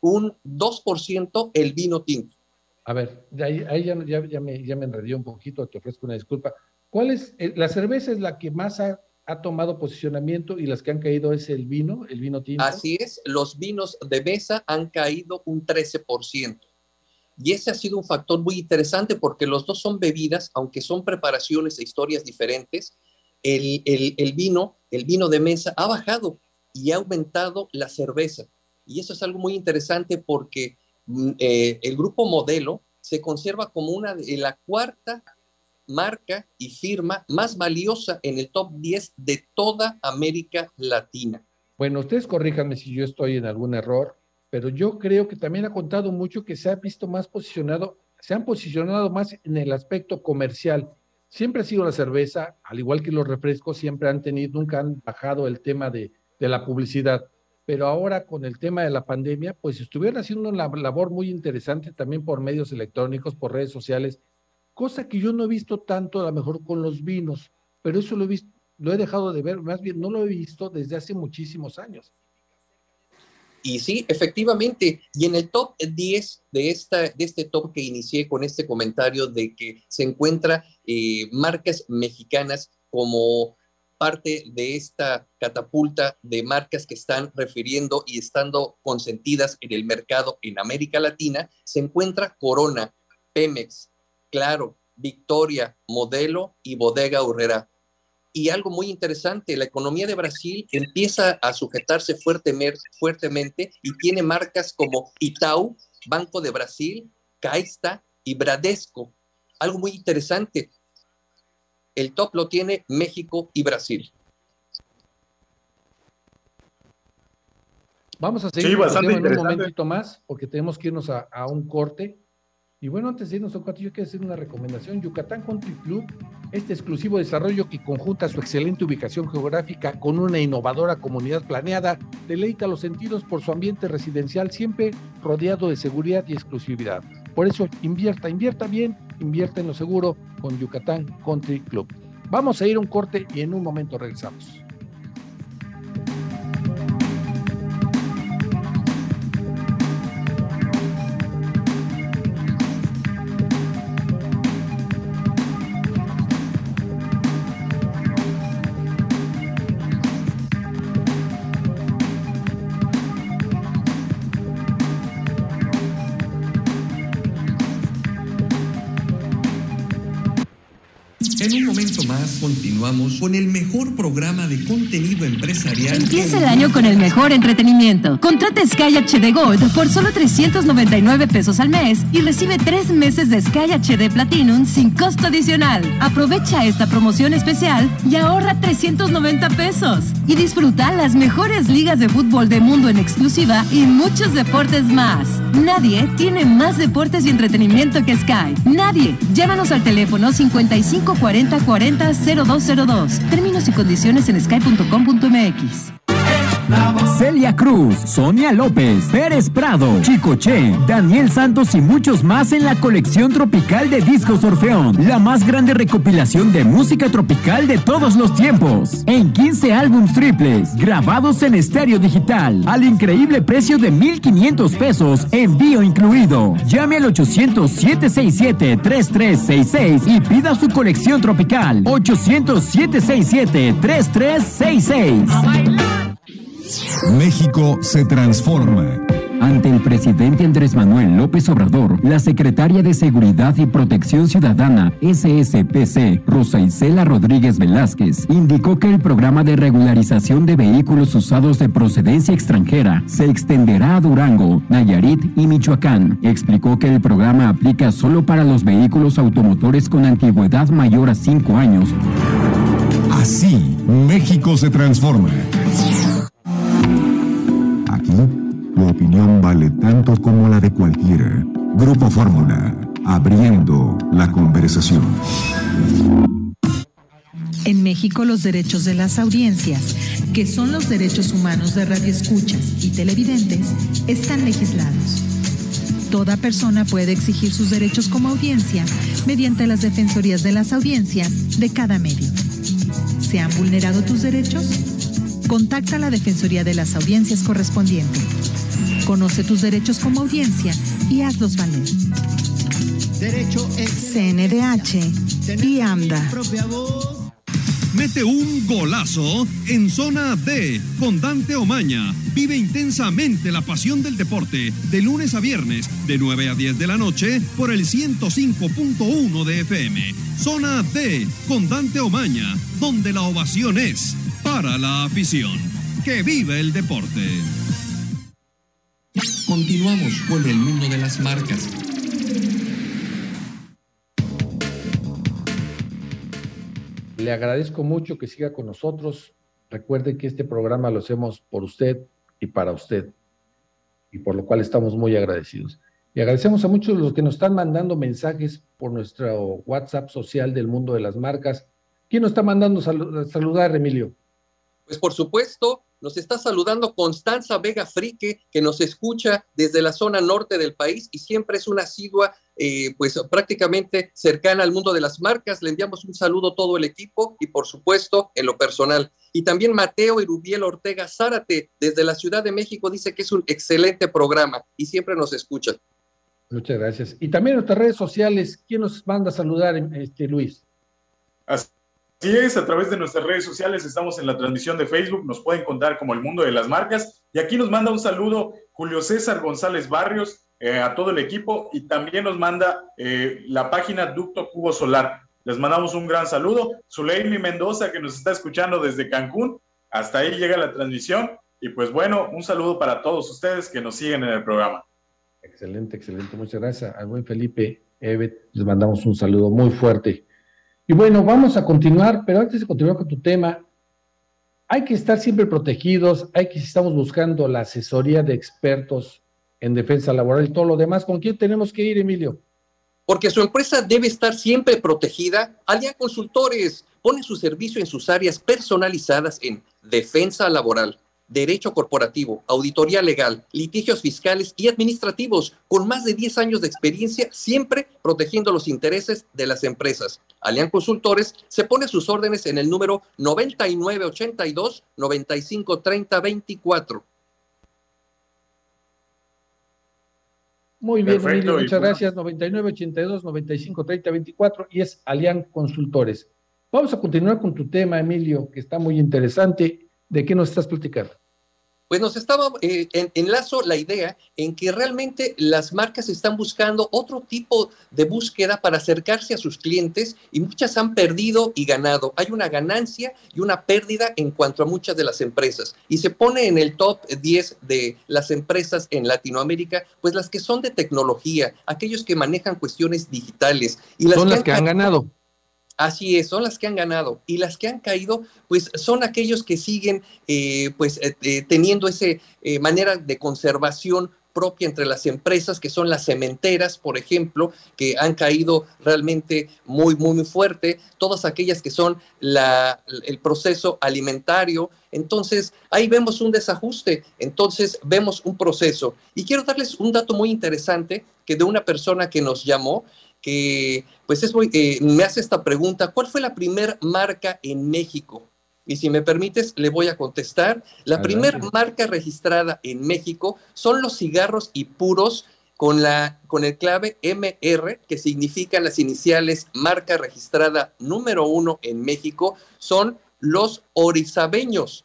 un 2% el vino tinto. A ver, ahí, ahí ya, ya, ya, me, ya me enredé un poquito, te ofrezco una disculpa. ¿Cuál es? Eh, la cerveza es la que más ha, ha, tomado posicionamiento y las que han caído es el vino, el vino tinto. Así es, los vinos de mesa han caído un 13%. Y ese ha sido un factor muy interesante porque los dos son bebidas, aunque son preparaciones e historias diferentes, el, el, el, vino, el vino de mesa ha bajado y ha aumentado la cerveza. Y eso es algo muy interesante porque mm, eh, el grupo modelo se conserva como una de la cuarta marca y firma más valiosa en el top 10 de toda América Latina. Bueno, ustedes corríjanme si yo estoy en algún error, pero yo creo que también ha contado mucho que se ha visto más posicionado, se han posicionado más en el aspecto comercial siempre ha sido la cerveza, al igual que los refrescos, siempre han tenido, nunca han bajado el tema de, de la publicidad. Pero ahora con el tema de la pandemia, pues estuvieron haciendo una labor muy interesante también por medios electrónicos, por redes sociales, cosa que yo no he visto tanto a lo mejor con los vinos, pero eso lo he visto, lo he dejado de ver, más bien no lo he visto desde hace muchísimos años. Y sí, efectivamente, y en el top 10 de, esta, de este top que inicié con este comentario de que se encuentra eh, marcas mexicanas como parte de esta catapulta de marcas que están refiriendo y estando consentidas en el mercado en América Latina, se encuentra Corona, Pemex, Claro, Victoria, Modelo y Bodega Urrera. Y algo muy interesante, la economía de Brasil empieza a sujetarse fuertemente y tiene marcas como Itaú, Banco de Brasil, Caixa y Bradesco. Algo muy interesante, el top lo tiene México y Brasil. Vamos a seguir sí, en un momentito más porque tenemos que irnos a, a un corte. Y bueno, antes de irnos a un yo quiero hacer una recomendación. Yucatán Country Club, este exclusivo desarrollo que conjunta su excelente ubicación geográfica con una innovadora comunidad planeada, deleita los sentidos por su ambiente residencial, siempre rodeado de seguridad y exclusividad. Por eso, invierta, invierta bien, invierta en lo seguro con Yucatán Country Club. Vamos a ir a un corte y en un momento regresamos. Continuamos con el mejor programa de contenido empresarial. Empieza el año con el mejor entretenimiento. Contrata Sky HD Gold por solo 399 pesos al mes y recibe tres meses de Sky HD Platinum sin costo adicional. Aprovecha esta promoción especial y ahorra 390 pesos. Y disfruta las mejores ligas de fútbol del mundo en exclusiva y muchos deportes más. Nadie tiene más deportes y entretenimiento que Sky. Nadie. Llámanos al teléfono 55 40 40 0202. Términos y condiciones en sky.com.mx. Celia Cruz, Sonia López, Pérez Prado, Chicoche, Daniel Santos y muchos más en la colección tropical de Discos Orfeón, la más grande recopilación de música tropical de todos los tiempos. En 15 álbums triples, grabados en estéreo digital, al increíble precio de 1,500 pesos, envío incluido. Llame al 800-767-3366 y pida su colección tropical. 800-767-3366. México se transforma. Ante el presidente Andrés Manuel López Obrador, la secretaria de Seguridad y Protección Ciudadana, SSPC, Rosa Isela Rodríguez Velázquez, indicó que el programa de regularización de vehículos usados de procedencia extranjera se extenderá a Durango, Nayarit y Michoacán. Explicó que el programa aplica solo para los vehículos automotores con antigüedad mayor a cinco años. Así, México se transforma. Opinión vale tanto como la de cualquiera. Grupo Fórmula, abriendo la conversación. En México los derechos de las audiencias, que son los derechos humanos de radioescuchas y televidentes, están legislados. Toda persona puede exigir sus derechos como audiencia mediante las defensorías de las audiencias de cada medio. ¿Se han vulnerado tus derechos? Contacta a la Defensoría de las Audiencias correspondiente. Conoce tus derechos como audiencia y hazlos valer. Derecho CNDH y AMDA. Mete un golazo en zona D con Dante Omaña. Vive intensamente la pasión del deporte de lunes a viernes de 9 a 10 de la noche por el 105.1 de FM. Zona D con Dante Omaña, donde la ovación es para la afición. Que vive el deporte. Continuamos con el mundo de las marcas. Le agradezco mucho que siga con nosotros. Recuerde que este programa lo hacemos por usted y para usted, y por lo cual estamos muy agradecidos. Y agradecemos a muchos de los que nos están mandando mensajes por nuestro WhatsApp social del mundo de las marcas. ¿Quién nos está mandando saludar, Emilio? Pues por supuesto, nos está saludando Constanza Vega Frique, que nos escucha desde la zona norte del país y siempre es una asidua, eh, pues prácticamente cercana al mundo de las marcas. Le enviamos un saludo a todo el equipo y por supuesto en lo personal. Y también Mateo Irubiel Ortega Zárate, desde la Ciudad de México, dice que es un excelente programa y siempre nos escucha. Muchas gracias. Y también en nuestras redes sociales, ¿quién nos manda a saludar, este, Luis? Así es, a través de nuestras redes sociales estamos en la transmisión de Facebook, nos pueden contar como el mundo de las marcas. Y aquí nos manda un saludo Julio César González Barrios eh, a todo el equipo y también nos manda eh, la página Ducto Cubo Solar. Les mandamos un gran saludo. Zuleimi Mendoza que nos está escuchando desde Cancún. Hasta ahí llega la transmisión. Y pues bueno, un saludo para todos ustedes que nos siguen en el programa. Excelente, excelente. Muchas gracias al Felipe Evet. Les mandamos un saludo muy fuerte. Y bueno, vamos a continuar, pero antes de continuar con tu tema, hay que estar siempre protegidos, hay que, estamos buscando la asesoría de expertos en defensa laboral y todo lo demás, ¿con quién tenemos que ir, Emilio? Porque su empresa debe estar siempre protegida. Alian Consultores pone su servicio en sus áreas personalizadas en defensa laboral, derecho corporativo, auditoría legal, litigios fiscales y administrativos, con más de 10 años de experiencia, siempre protegiendo los intereses de las empresas. Alian Consultores se pone sus órdenes en el número 9982-953024. Muy bien, Emilio, muchas gracias. 9982-953024 y es Alian Consultores. Vamos a continuar con tu tema, Emilio, que está muy interesante. ¿De qué nos estás platicando? Pues nos estaba, eh, en, enlazo la idea en que realmente las marcas están buscando otro tipo de búsqueda para acercarse a sus clientes y muchas han perdido y ganado. Hay una ganancia y una pérdida en cuanto a muchas de las empresas. Y se pone en el top 10 de las empresas en Latinoamérica, pues las que son de tecnología, aquellos que manejan cuestiones digitales. Y las son las que han ganado. Así es, son las que han ganado y las que han caído, pues son aquellos que siguen, eh, pues eh, eh, teniendo esa manera de conservación propia entre las empresas, que son las cementeras, por ejemplo, que han caído realmente muy, muy, muy fuerte, todas aquellas que son el proceso alimentario. Entonces, ahí vemos un desajuste, entonces vemos un proceso. Y quiero darles un dato muy interesante que de una persona que nos llamó, que pues es muy, eh, me hace esta pregunta, ¿cuál fue la primera marca en México? Y si me permites, le voy a contestar. La primera marca registrada en México son los cigarros y puros con, la, con el clave MR, que significan las iniciales marca registrada número uno en México, son los orizabeños.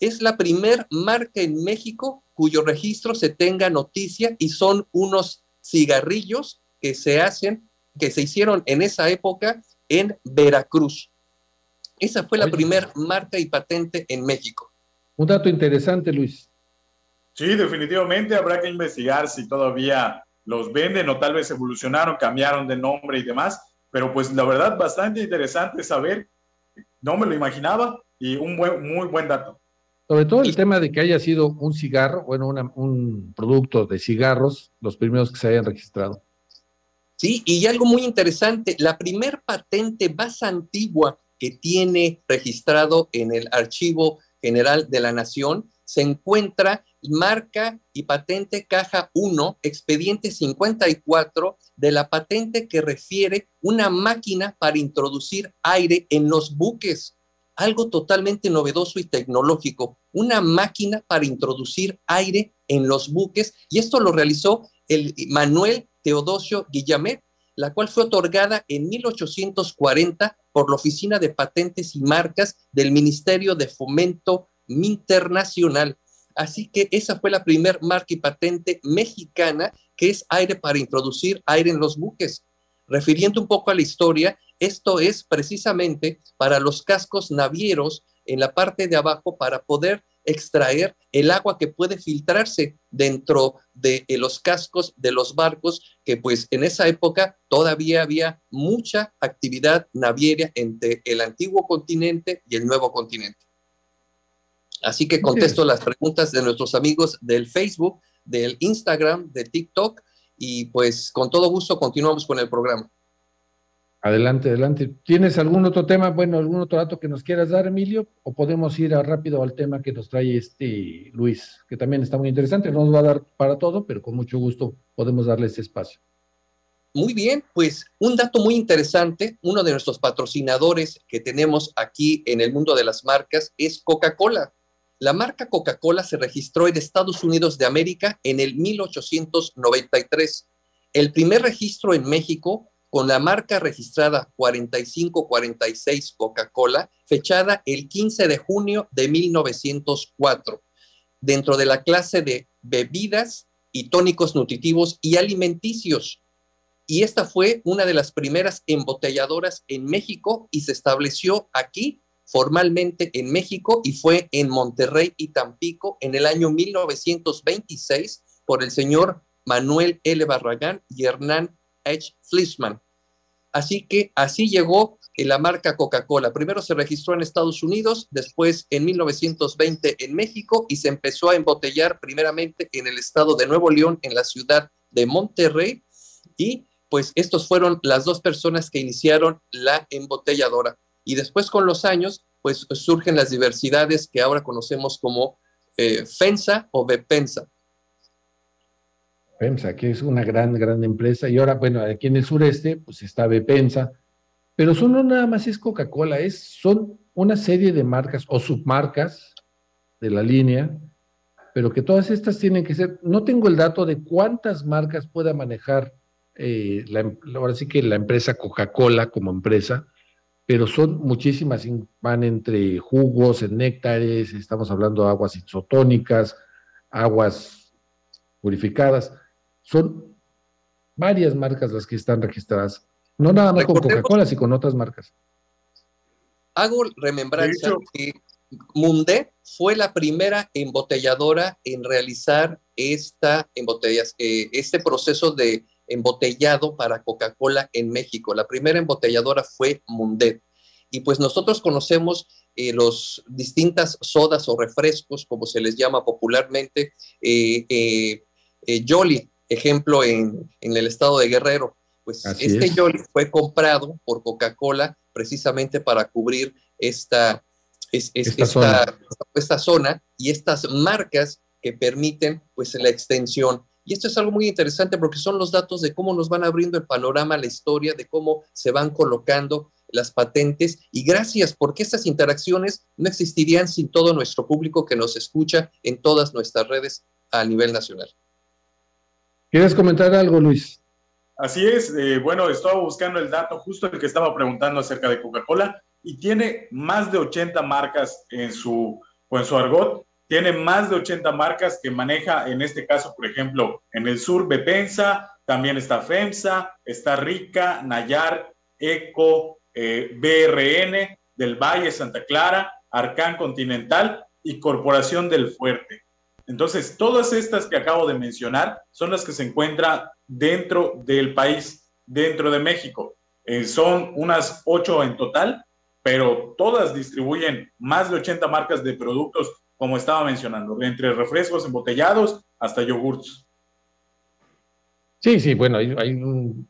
Es la primera marca en México cuyo registro se tenga noticia y son unos cigarrillos que se hacen que se hicieron en esa época en Veracruz. Esa fue la primera marca y patente en México. Un dato interesante, Luis. Sí, definitivamente habrá que investigar si todavía los venden o tal vez evolucionaron, cambiaron de nombre y demás. Pero pues la verdad, bastante interesante saber. No me lo imaginaba y un buen, muy buen dato. Sobre todo el tema de que haya sido un cigarro, bueno, un producto de cigarros, los primeros que se hayan registrado. Sí, y algo muy interesante, la primer patente más antigua que tiene registrado en el Archivo General de la Nación se encuentra marca y patente caja 1, expediente 54 de la patente que refiere una máquina para introducir aire en los buques. Algo totalmente novedoso y tecnológico, una máquina para introducir aire en los buques. Y esto lo realizó el Manuel Teodosio Guillamet, la cual fue otorgada en 1840 por la Oficina de Patentes y Marcas del Ministerio de Fomento Internacional. Así que esa fue la primer marca y patente mexicana que es aire para introducir aire en los buques. Refiriendo un poco a la historia, esto es precisamente para los cascos navieros en la parte de abajo para poder extraer el agua que puede filtrarse dentro de eh, los cascos de los barcos, que pues en esa época todavía había mucha actividad naviera entre el antiguo continente y el nuevo continente. Así que contesto las preguntas de nuestros amigos del Facebook, del Instagram, de TikTok y pues con todo gusto continuamos con el programa. Adelante, adelante. ¿Tienes algún otro tema, bueno, algún otro dato que nos quieras dar, Emilio? ¿O podemos ir rápido al tema que nos trae este Luis, que también está muy interesante? No nos va a dar para todo, pero con mucho gusto podemos darle ese espacio. Muy bien, pues un dato muy interesante, uno de nuestros patrocinadores que tenemos aquí en el mundo de las marcas es Coca-Cola. La marca Coca-Cola se registró en Estados Unidos de América en el 1893. El primer registro en México con la marca registrada 4546 Coca-Cola, fechada el 15 de junio de 1904, dentro de la clase de bebidas y tónicos nutritivos y alimenticios. Y esta fue una de las primeras embotelladoras en México y se estableció aquí formalmente en México y fue en Monterrey y Tampico en el año 1926 por el señor Manuel L. Barragán y Hernán H. Fleischmann. Así que así llegó la marca Coca-Cola. Primero se registró en Estados Unidos, después en 1920 en México y se empezó a embotellar primeramente en el estado de Nuevo León, en la ciudad de Monterrey. Y pues estos fueron las dos personas que iniciaron la embotelladora y después con los años, pues surgen las diversidades que ahora conocemos como eh, FENSA o BEPENSA. FEMSA, que es una gran, gran empresa, y ahora, bueno, aquí en el sureste, pues está BEPENSA, pero son no nada más es Coca-Cola, es, son una serie de marcas o submarcas de la línea, pero que todas estas tienen que ser, no tengo el dato de cuántas marcas pueda manejar, eh, la, ahora sí que la empresa Coca-Cola como empresa, pero son muchísimas, van entre jugos, en néctares, estamos hablando de aguas isotónicas, aguas purificadas, son varias marcas las que están registradas, no nada más con Coca-Cola, sino con otras marcas. Hago remembranza que Munde fue la primera embotelladora en realizar esta embotellas, eh, este proceso de embotellado para Coca-Cola en México. La primera embotelladora fue Mundet. Y pues nosotros conocemos eh, los distintas sodas o refrescos, como se les llama popularmente, eh, eh, eh Jolly, ejemplo en, el estado de Guerrero. Pues este Jolly fue comprado por Coca-Cola precisamente para cubrir esta, esta, zona. esta, zona. y estas marcas que permiten pues la extensión y esto es algo muy interesante porque son los datos de cómo nos van abriendo el panorama, la historia, de cómo se van colocando las patentes. Y gracias porque estas interacciones no existirían sin todo nuestro público que nos escucha en todas nuestras redes a nivel nacional. ¿Quieres comentar algo, Luis? Así es, eh, bueno, estaba buscando el dato justo el que estaba preguntando acerca de Coca-Cola y tiene más de 80 marcas en su, en su argot tiene más de 80 marcas que maneja, en este caso, por ejemplo, en el sur, Bepensa, también está FEMSA, está Rica, Nayar, Eco, eh, BRN, del Valle, Santa Clara, Arcán Continental y Corporación del Fuerte. Entonces, todas estas que acabo de mencionar son las que se encuentran dentro del país, dentro de México. Eh, son unas ocho en total, pero todas distribuyen más de 80 marcas de productos como estaba mencionando, entre refrescos embotellados hasta yogurts. Sí, sí, bueno, hay,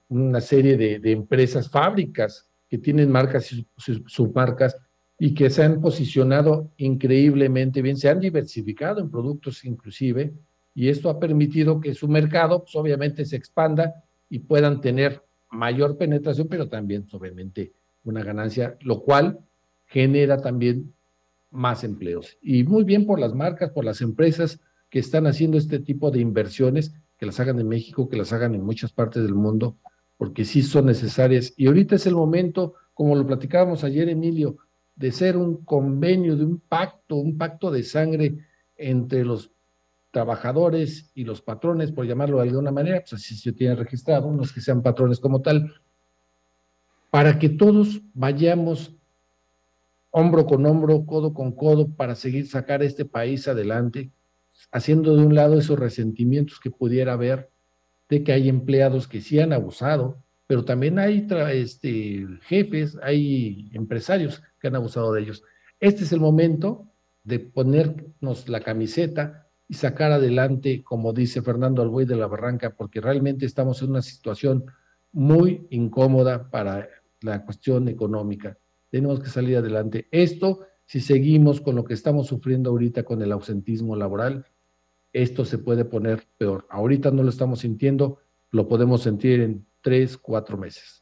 una serie de, empresas, fábricas que tienen marcas y submarcas y que se han posicionado increíblemente bien, se han diversificado en productos inclusive, y esto ha permitido que su mercado, pues, obviamente, se expanda y puedan tener mayor penetración, pero también, obviamente, una ganancia, lo cual genera también más empleos. Y muy bien por las marcas, por las empresas que están haciendo este tipo de inversiones, que las hagan en México, que las hagan en muchas partes del mundo, porque sí son necesarias. Y ahorita es el momento, como lo platicábamos ayer, Emilio, de ser un convenio, de un pacto, un pacto de sangre entre los trabajadores y los patrones, por llamarlo de alguna manera, pues así se tiene registrado, unos que sean patrones como tal, para que todos vayamos hombro con hombro, codo con codo, para seguir sacar este país adelante, haciendo de un lado esos resentimientos que pudiera haber de que hay empleados que sí han abusado, pero también hay este, jefes, hay empresarios que han abusado de ellos. Este es el momento de ponernos la camiseta y sacar adelante, como dice Fernando Albuey de la Barranca, porque realmente estamos en una situación muy incómoda para la cuestión económica. Tenemos que salir adelante. Esto, si seguimos con lo que estamos sufriendo ahorita con el ausentismo laboral, esto se puede poner peor. Ahorita no lo estamos sintiendo, lo podemos sentir en tres, cuatro meses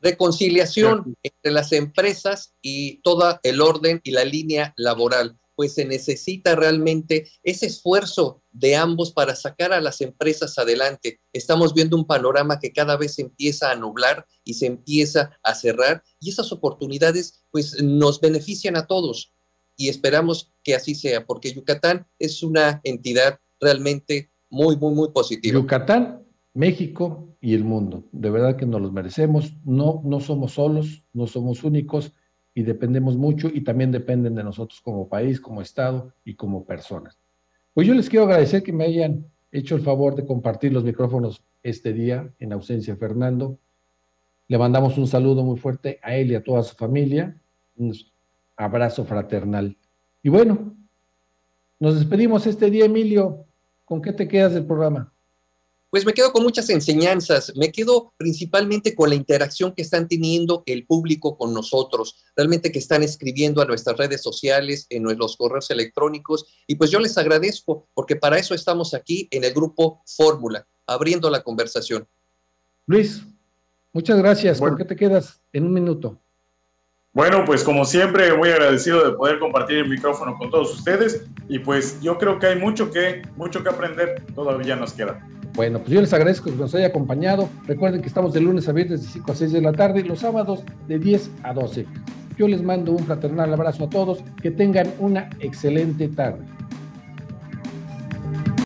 reconciliación entre las empresas y todo el orden y la línea laboral, pues se necesita realmente ese esfuerzo de ambos para sacar a las empresas adelante. Estamos viendo un panorama que cada vez se empieza a nublar y se empieza a cerrar y esas oportunidades pues nos benefician a todos y esperamos que así sea, porque Yucatán es una entidad realmente muy, muy, muy positiva. Yucatán México y el mundo. De verdad que nos los merecemos. No, no somos solos, no somos únicos y dependemos mucho y también dependen de nosotros como país, como Estado y como personas. Pues yo les quiero agradecer que me hayan hecho el favor de compartir los micrófonos este día en ausencia de Fernando. Le mandamos un saludo muy fuerte a él y a toda su familia. Un abrazo fraternal. Y bueno, nos despedimos este día, Emilio. ¿Con qué te quedas del programa? Pues me quedo con muchas enseñanzas, me quedo principalmente con la interacción que están teniendo el público con nosotros, realmente que están escribiendo a nuestras redes sociales, en los correos electrónicos, y pues yo les agradezco, porque para eso estamos aquí en el grupo Fórmula, abriendo la conversación. Luis, muchas gracias. ¿Por qué te quedas en un minuto? Bueno, pues como siempre, muy agradecido de poder compartir el micrófono con todos ustedes y pues yo creo que hay mucho que, mucho que aprender, todavía nos queda. Bueno, pues yo les agradezco que nos haya acompañado. Recuerden que estamos de lunes a viernes de 5 a 6 de la tarde y los sábados de 10 a 12. Yo les mando un fraternal abrazo a todos. Que tengan una excelente tarde.